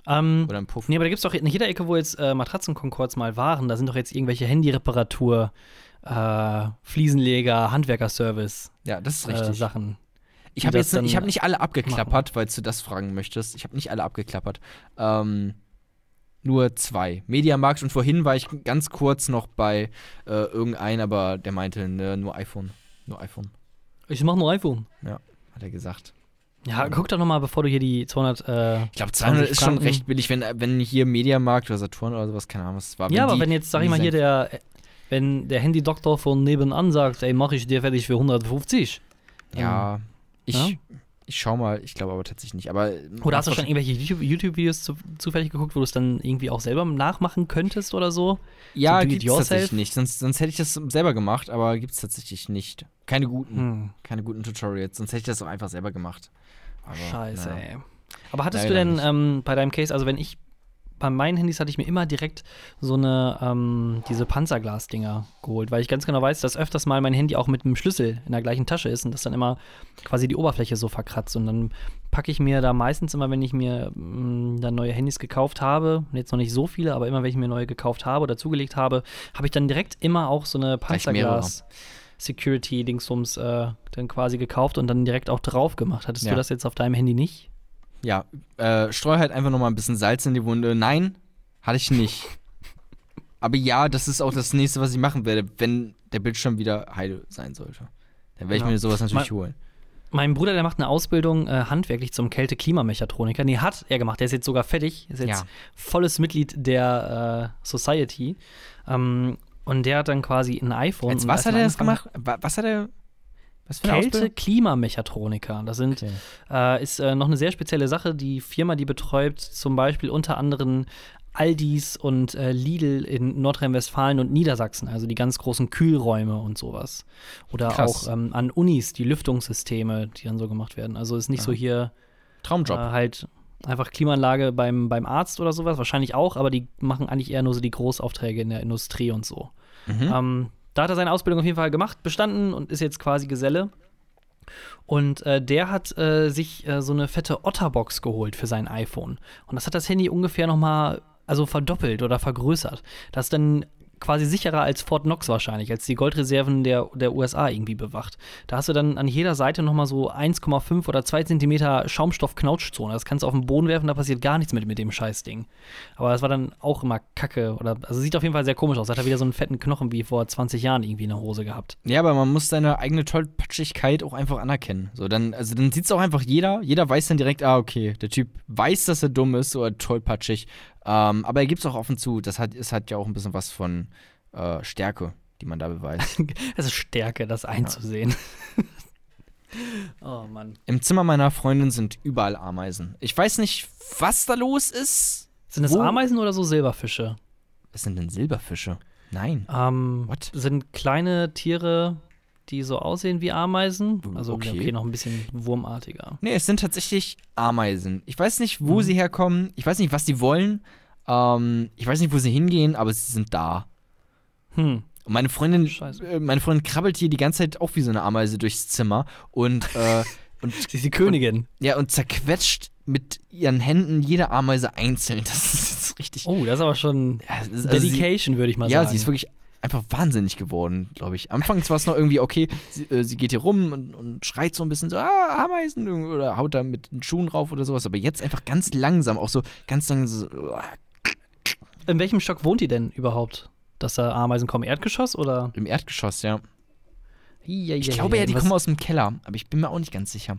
Ähm, Oder im Puff. nee, aber da gibt es doch in jeder Ecke, wo jetzt äh, Matratzenkonkords mal waren, da sind doch jetzt irgendwelche Handyreparatur, äh, Fliesenleger, Handwerkerservice Ja, das ist äh, richtig. Sachen. ich habe jetzt, ich habe nicht alle abgeklappert, weil du das fragen möchtest. Ich habe nicht alle abgeklappert. Ähm, nur zwei. Mediamarkt und vorhin war ich ganz kurz noch bei äh, irgendeinem, aber der meinte ne, nur iPhone. Nur iPhone, Ich mach nur iPhone. hat er gesagt. Ja, guck doch noch mal, bevor du hier die 200. Äh, Ich glaube, 200 ist schon recht billig, wenn, wenn hier Mediamarkt oder Saturn oder sowas, keine Ahnung, was es war. ja, aber die- wenn jetzt, sag ich mal, hier der, wenn der Handydoktor von nebenan sagt, ey, mach ich dir fertig für 150. Ja, ich, ja? ich schau mal, ich glaube aber tatsächlich nicht. Aber Oder hast du schon irgendwelche YouTube- YouTube-Videos zu, zufällig geguckt, wo du es dann irgendwie auch selber nachmachen könntest oder so? Ja, so gibt's tatsächlich nicht. Sonst, sonst hätte ich das selber gemacht, aber gibt's tatsächlich nicht. Keine guten, Hm. keine guten Tutorials. Sonst hätte ich das auch einfach selber gemacht. Aber, Scheiße, na. ey. Aber hattest Leider du denn ähm, bei deinem Case, also wenn ich, bei meinen Handys hatte ich mir immer direkt so eine, ähm, diese Panzerglas-Dinger geholt, weil ich ganz genau weiß, dass öfters mal mein Handy auch mit einem Schlüssel in der gleichen Tasche ist und das dann immer quasi die Oberfläche so verkratzt. Und dann packe ich mir da meistens immer, wenn ich mir mh, dann neue Handys gekauft habe, jetzt noch nicht so viele, aber immer wenn ich mir neue gekauft habe oder zugelegt habe, habe ich dann direkt immer auch so eine. Panzerglas. Security-Dingsums äh, dann quasi gekauft und dann direkt auch drauf gemacht. Hattest Ja. du das jetzt auf deinem Handy nicht? Ja, äh, streu halt einfach nochmal ein bisschen Salz in die Wunde. Nein, hatte ich nicht. Aber ja, das ist auch das nächste, was ich machen werde, wenn der Bildschirm wieder heile sein sollte. Dann werde ich Ja. mir sowas natürlich Mal- holen. Mein Bruder, der macht eine Ausbildung äh, handwerklich zum Kälte-Klimamechatroniker. Nee, hat er gemacht. Der ist jetzt sogar fertig. Ist jetzt Ja. volles Mitglied der äh, Society. Ähm, und der hat dann quasi ein iPhone. Und was als hat er das gemacht? Wa- Was hat er. Was für eine Ausbildung? Kälte-Klimamechatroniker. Das sind, Okay. äh, ist äh, noch eine sehr spezielle Sache. Die Firma, die betreut zum Beispiel unter anderem Aldis und äh, Lidl in Nordrhein-Westfalen und Niedersachsen, also die ganz großen Kühlräume und sowas. Oder Krass. auch ähm, an Unis die Lüftungssysteme, die dann so gemacht werden. Also ist nicht so hier Traumjob. äh, halt einfach Klimaanlage beim, beim Arzt oder sowas, wahrscheinlich auch, aber die machen eigentlich eher nur so die Großaufträge in der Industrie und so. Mhm. Ähm, da hat er seine Ausbildung auf jeden Fall gemacht, bestanden und ist jetzt quasi Geselle. Und äh, der hat äh, sich äh, so eine fette Otterbox geholt für sein iPhone. Und das hat das Handy ungefähr noch mal also verdoppelt oder vergrößert. Das ist dann quasi sicherer als Fort Knox wahrscheinlich, als die Goldreserven der, der USA irgendwie bewacht. Da hast du dann an jeder Seite noch mal so 1,5 oder 2 Zentimeter Schaumstoff-Knautschzone. Das kannst du auf den Boden werfen, da passiert gar nichts mit, mit dem Scheißding. Aber das war dann auch immer kacke. Oder, also sieht auf jeden Fall sehr komisch aus. Hat er wieder so einen fetten Knochen wie vor 20 Jahren irgendwie in der Hose gehabt. Ja, aber man muss seine eigene Tollpatschigkeit auch einfach anerkennen. So, dann, also dann sieht es auch einfach jeder. Jeder weiß dann direkt, ah, okay, der Typ weiß, dass er dumm ist oder tollpatschig. Ähm, aber er gibt es auch offen zu. Das hat, es hat ja auch ein bisschen was von äh, Stärke, die man da beweist. Es ist Stärke, das einzusehen. oh Mann. Im Zimmer meiner Freundin sind überall Ameisen. Ich weiß nicht, was da los ist. Sind das Wo- Ameisen oder so Silberfische? Was sind denn Silberfische? Nein. Ähm, What? sind kleine Tiere, die so aussehen wie Ameisen. Also Okay. okay, noch ein bisschen wurmartiger. Nee, es sind tatsächlich Ameisen. Ich weiß nicht, wo Mhm. sie herkommen. Ich weiß nicht, was sie wollen. Ähm, ich weiß nicht, wo sie hingehen, aber sie sind da. Hm. Und meine Freundin, Scheiße. äh, meine Freundin krabbelt hier die ganze Zeit auch wie so eine Ameise durchs Zimmer und, äh, und, Sie ist die Königin. ja, und zerquetscht mit ihren Händen jede Ameise einzeln. Das ist jetzt richtig. Oh, das ist aber schon Ja, ist- also Dedication, würde ich mal ja, sagen. sie ist wirklich einfach wahnsinnig geworden, glaube ich. Anfangs war es noch irgendwie okay, sie, äh, sie geht hier rum und, und schreit so ein bisschen so, ah, Ameisen oder haut da mit den Schuhen drauf oder sowas, aber jetzt einfach ganz langsam, auch so ganz langsam so, ah, In welchem Stock wohnt die denn überhaupt? Dass da Ameisen kommen? Erdgeschoss oder? im Erdgeschoss, ja. Ich Ich glaube ja, die kommen aus dem Keller, aber ich bin mir auch nicht ganz sicher.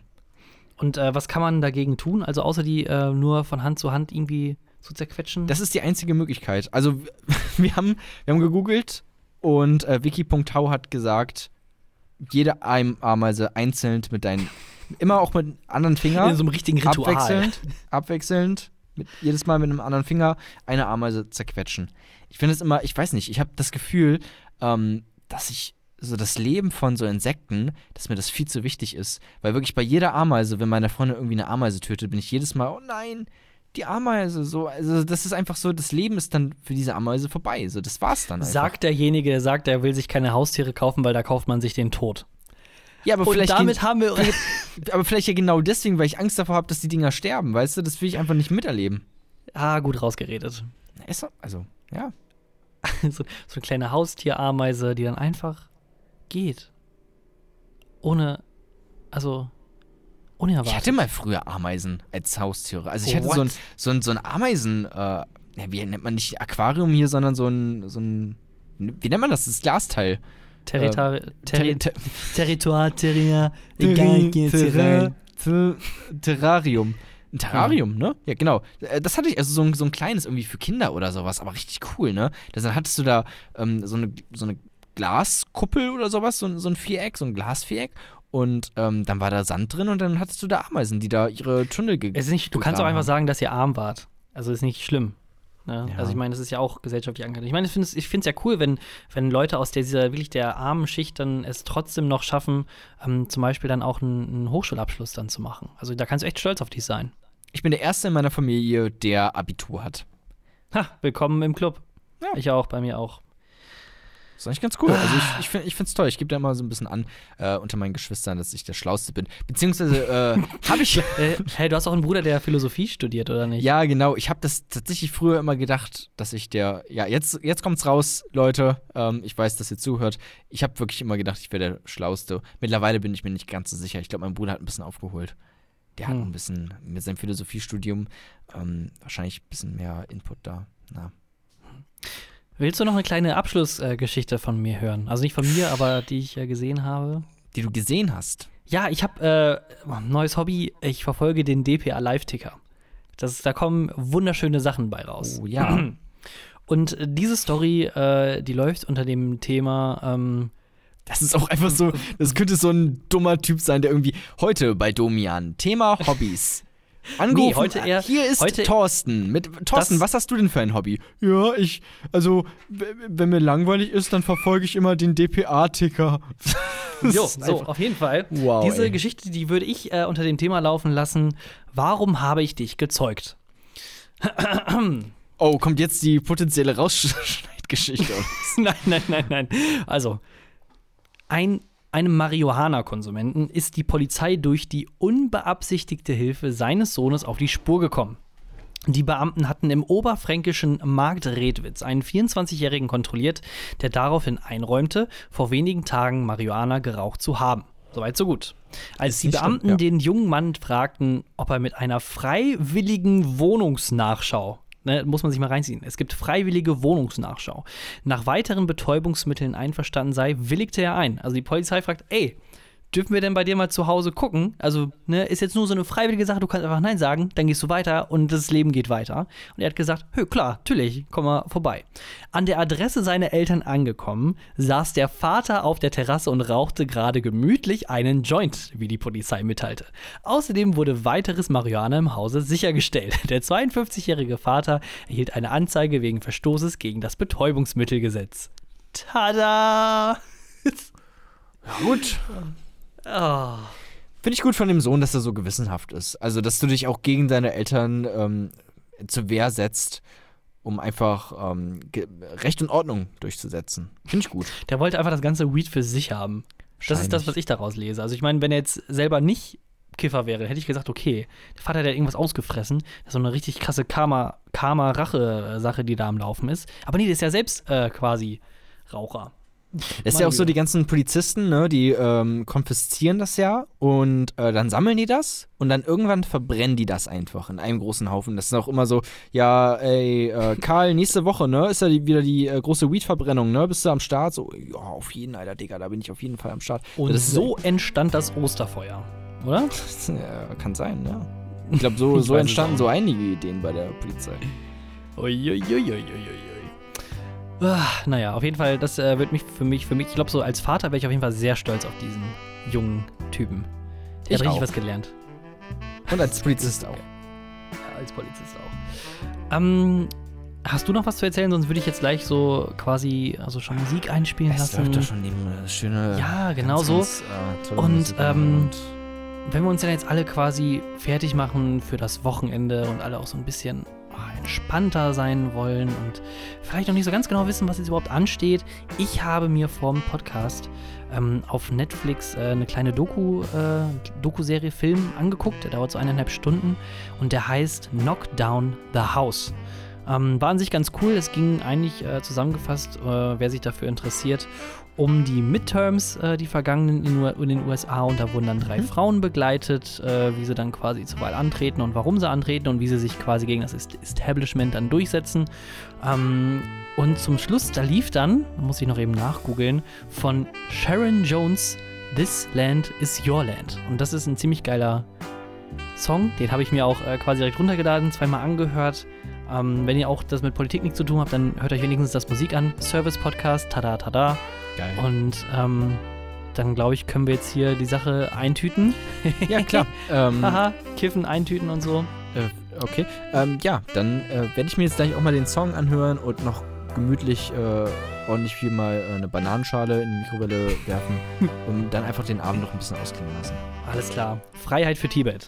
Und äh, was kann man dagegen tun? Also außer die äh, nur von Hand zu Hand irgendwie zu zerquetschen? Das ist die einzige Möglichkeit. Also, wir haben, wir haben gegoogelt und äh, wiki.tau hat gesagt, jede Am- Ameise einzeln mit deinen, immer auch mit anderen Finger, In so einem richtigen Ritual. abwechselnd, abwechselnd, mit, jedes Mal mit einem anderen Finger eine Ameise zerquetschen. Ich finde es immer, ich weiß nicht, ich habe das Gefühl, ähm, dass ich so das Leben von so Insekten, dass mir das viel zu wichtig ist. Weil wirklich bei jeder Ameise, wenn meine Freundin irgendwie eine Ameise tötet, bin ich jedes Mal, oh nein, die Ameise. So, also das ist einfach so, das Leben ist dann für diese Ameise vorbei. So, das war's dann einfach. Sagt derjenige, der sagt, er will sich keine Haustiere kaufen, weil da kauft man sich den Tod. ja, aber Und vielleicht, damit haben wir. aber vielleicht ja genau deswegen, weil ich Angst davor habe, dass die Dinger sterben, weißt du? Das will ich einfach nicht miterleben. ah, gut rausgeredet. Ist so- Also, ja. so, so eine kleine Haustierrameise, die dann einfach geht. Ohne. Also. Unerwartet. Ich hatte mal früher Ameisen als Haustiere. Also ich hatte What? so ein, so ein, so ein Ameisen, äh, wie nennt man nicht Aquarium hier, sondern so ein, so ein, wie nennt man das? Das Glasteil. Territori Terri Terri- Ter- Territoire, Terrier, Terri- egal, geht's hier rein. Terrarium. Ein Terrarium, ne? Ja, genau. Äh, Das hatte ich, also so ein, so ein kleines irgendwie für Kinder oder sowas, aber richtig cool, ne? Dann hattest du da ähm, so, eine, so eine Glaskuppel oder sowas, so, ein- so ein Viereck, so ein Glasviereck. Und ähm, dann war da Sand drin und dann hattest du da Ameisen, die da ihre Tunnel ge Es ist nicht, du kannst auch einfach haben. sagen, dass ihr arm wart. Also ist nicht schlimm. Ne? Ja. Also ich meine, das ist ja auch gesellschaftlich anerkannt. Ich meine, ich finde es ich find's ja cool, wenn, wenn Leute aus dieser wirklich der armen Schicht dann es trotzdem noch schaffen, ähm, zum Beispiel dann auch einen, einen Hochschulabschluss dann zu machen. Also da kannst du echt stolz auf dich sein. Ich bin der Erste in meiner Familie, der Abitur hat. Ha, willkommen im Club. Ja. Ich auch, bei mir auch. Das ist eigentlich ganz cool. Also ich, ich finde ich es toll. Ich gebe da immer so ein bisschen an äh, unter meinen Geschwistern, dass ich der Schlauste bin. Beziehungsweise äh, habe ich. äh, hey, du hast auch einen Bruder, der Philosophie studiert, oder nicht? Ja, genau. Ich habe das tatsächlich früher immer gedacht, dass ich der. Ja, jetzt, jetzt kommt's raus, Leute. Ähm, ich weiß, dass ihr zuhört. Ich habe wirklich immer gedacht, ich wäre der Schlauste. Mittlerweile bin ich mir nicht ganz so sicher. Ich glaube, mein Bruder hat ein bisschen aufgeholt. Der hat Hm. ein bisschen mit seinem Philosophiestudium ähm, wahrscheinlich ein bisschen mehr Input da. Na. Willst du noch eine kleine Abschlussgeschichte von mir hören? Also nicht von mir, aber die ich äh, gesehen habe. Die du gesehen hast. Ja, ich habe äh, neues Hobby. Ich verfolge den DPA Live-Ticker. Das, da kommen wunderschöne Sachen bei raus. Oh ja. Und äh, diese Story, äh, die läuft unter dem Thema. Ähm, Das ist auch einfach so, das könnte so ein dummer Typ sein, der irgendwie heute bei Domian, Thema Hobbys. Angerufen. Nee, heute eher- Hier ist heute- Thorsten. Mit Thorsten, Das- was hast du denn für ein Hobby? Ja, ich, also, wenn mir langweilig ist, dann verfolge ich immer den DPA-Ticker. Jo, so, auf jeden Fall. Wow, Diese ey. Geschichte, die würde ich äh, unter dem Thema laufen lassen. Warum habe ich dich gezeugt? Oh, kommt jetzt die potenzielle Rausschneidgeschichte. nein, nein, nein, nein. Also, ein, einem Marihuana-Konsumenten ist die Polizei durch die unbeabsichtigte Hilfe seines Sohnes auf die Spur gekommen. Die Beamten hatten im oberfränkischen Markt Redwitz einen 24-Jährigen kontrolliert, der daraufhin einräumte, vor wenigen Tagen Marihuana geraucht zu haben. Soweit, so gut. Als die Beamten ja. den jungen Mann fragten, ob er mit einer freiwilligen Wohnungsnachschau, ne, muss man sich mal reinziehen, es gibt freiwillige Wohnungsnachschau, nach weiteren Betäubungsmitteln einverstanden sei, willigte er ein. Also die Polizei fragt, ey, dürfen wir denn bei dir mal zu Hause gucken? Also, ne, ist jetzt nur so eine freiwillige Sache, du kannst einfach Nein sagen, dann gehst du weiter und das Leben geht weiter. Und er hat gesagt, hö, klar, natürlich, komm mal vorbei. An der Adresse seiner Eltern angekommen, saß der Vater auf der Terrasse und rauchte gerade gemütlich einen Joint, wie die Polizei mitteilte. Außerdem wurde weiteres Marihuana im Hause sichergestellt. Der 52-jährige Vater erhielt eine Anzeige wegen Verstoßes gegen das Betäubungsmittelgesetz. Tada! Gut. Oh. Finde ich gut von dem Sohn, dass er so gewissenhaft ist. Also, dass du dich auch gegen deine Eltern ähm, zur Wehr setzt, um einfach ähm, Recht und Ordnung durchzusetzen. Finde ich gut. Der wollte einfach das ganze Weed für sich haben. Das ist das, was ich daraus lese. Also ich meine, wenn er jetzt selber nicht Kiffer wäre, hätte ich gesagt, okay, der Vater hat ja irgendwas ausgefressen. Das ist so eine richtig krasse Karma- Karma-Rache-Sache, die da am Laufen ist. Aber nee, der ist ja selbst äh, quasi Raucher. Das ist ja auch so, die ganzen Polizisten, ne, die ähm, konfiszieren das ja und äh, dann sammeln die das und dann irgendwann verbrennen die das einfach in einem großen Haufen. Das ist auch immer so, ja, ey, äh, Karl, nächste Woche, ne, ist ja die, wieder die äh, große Weed-Verbrennung, ne, bist du am Start? So, ja, auf jeden, Alter, Digga, da bin ich auf jeden Fall am Start. Und so entstand das Osterfeuer, oder? Ja, kann sein, ja. Ich glaube, so, Ich so entstanden so einige Ideen bei der Polizei. Uiuiuiuiui. Ah, naja, auf jeden Fall, das äh, wird mich für mich, für mich, ich glaube, so als Vater wäre ich auf jeden Fall sehr stolz auf diesen jungen Typen. Der Ich hat richtig auch. was gelernt. Und als Polizist auch. Ja, als Polizist auch. Ähm, hast du noch was zu erzählen? Sonst würde ich jetzt gleich so quasi also schon Musik einspielen Es lassen. läuft doch schon neben äh, schöne. Ja, genau ganz, so. Ganz, äh, Und, ähm, und Wenn wir uns dann jetzt alle quasi fertig machen für das Wochenende und alle auch so ein bisschen ah, entspannter sein wollen und vielleicht noch nicht so ganz genau wissen, was jetzt überhaupt ansteht. Ich habe mir vorm Podcast ähm, auf Netflix äh, eine kleine Doku, äh, Doku-Serie Film angeguckt. Der dauert so eineinhalb Stunden und der heißt Knock Down the House. Ähm, war an sich ganz cool. Es ging eigentlich äh, zusammengefasst, äh, wer sich dafür interessiert, um die Midterms, äh, die vergangenen in, den USA. Und da wurden dann drei Frauen begleitet, äh, wie sie dann quasi zur Wahl antreten und warum sie antreten und wie sie sich quasi gegen das Est- Establishment dann durchsetzen. Ähm, und zum Schluss, da lief dann, muss ich noch eben nachgoogeln, von Sharon Jones This Land is Your Land. Und das ist ein ziemlich geiler Song. Den habe ich mir auch äh, quasi direkt runtergeladen, zweimal angehört. Ähm, wenn ihr auch das mit Politik nichts zu tun habt, dann hört euch wenigstens das Musik an. Service-Podcast, tada, tada. Geil. Und ähm, dann glaube ich, können wir jetzt hier die Sache eintüten. ja, klar. ähm, Haha, kiffen, eintüten und so. Äh, okay. Ähm, ja, dann äh, werde ich mir jetzt gleich auch mal den Song anhören und noch gemütlich äh, ordentlich viel mal äh, eine Bananenschale in die Mikrowelle werfen und dann einfach den Abend noch ein bisschen ausklingen lassen. Alles klar. Freiheit für Tibet.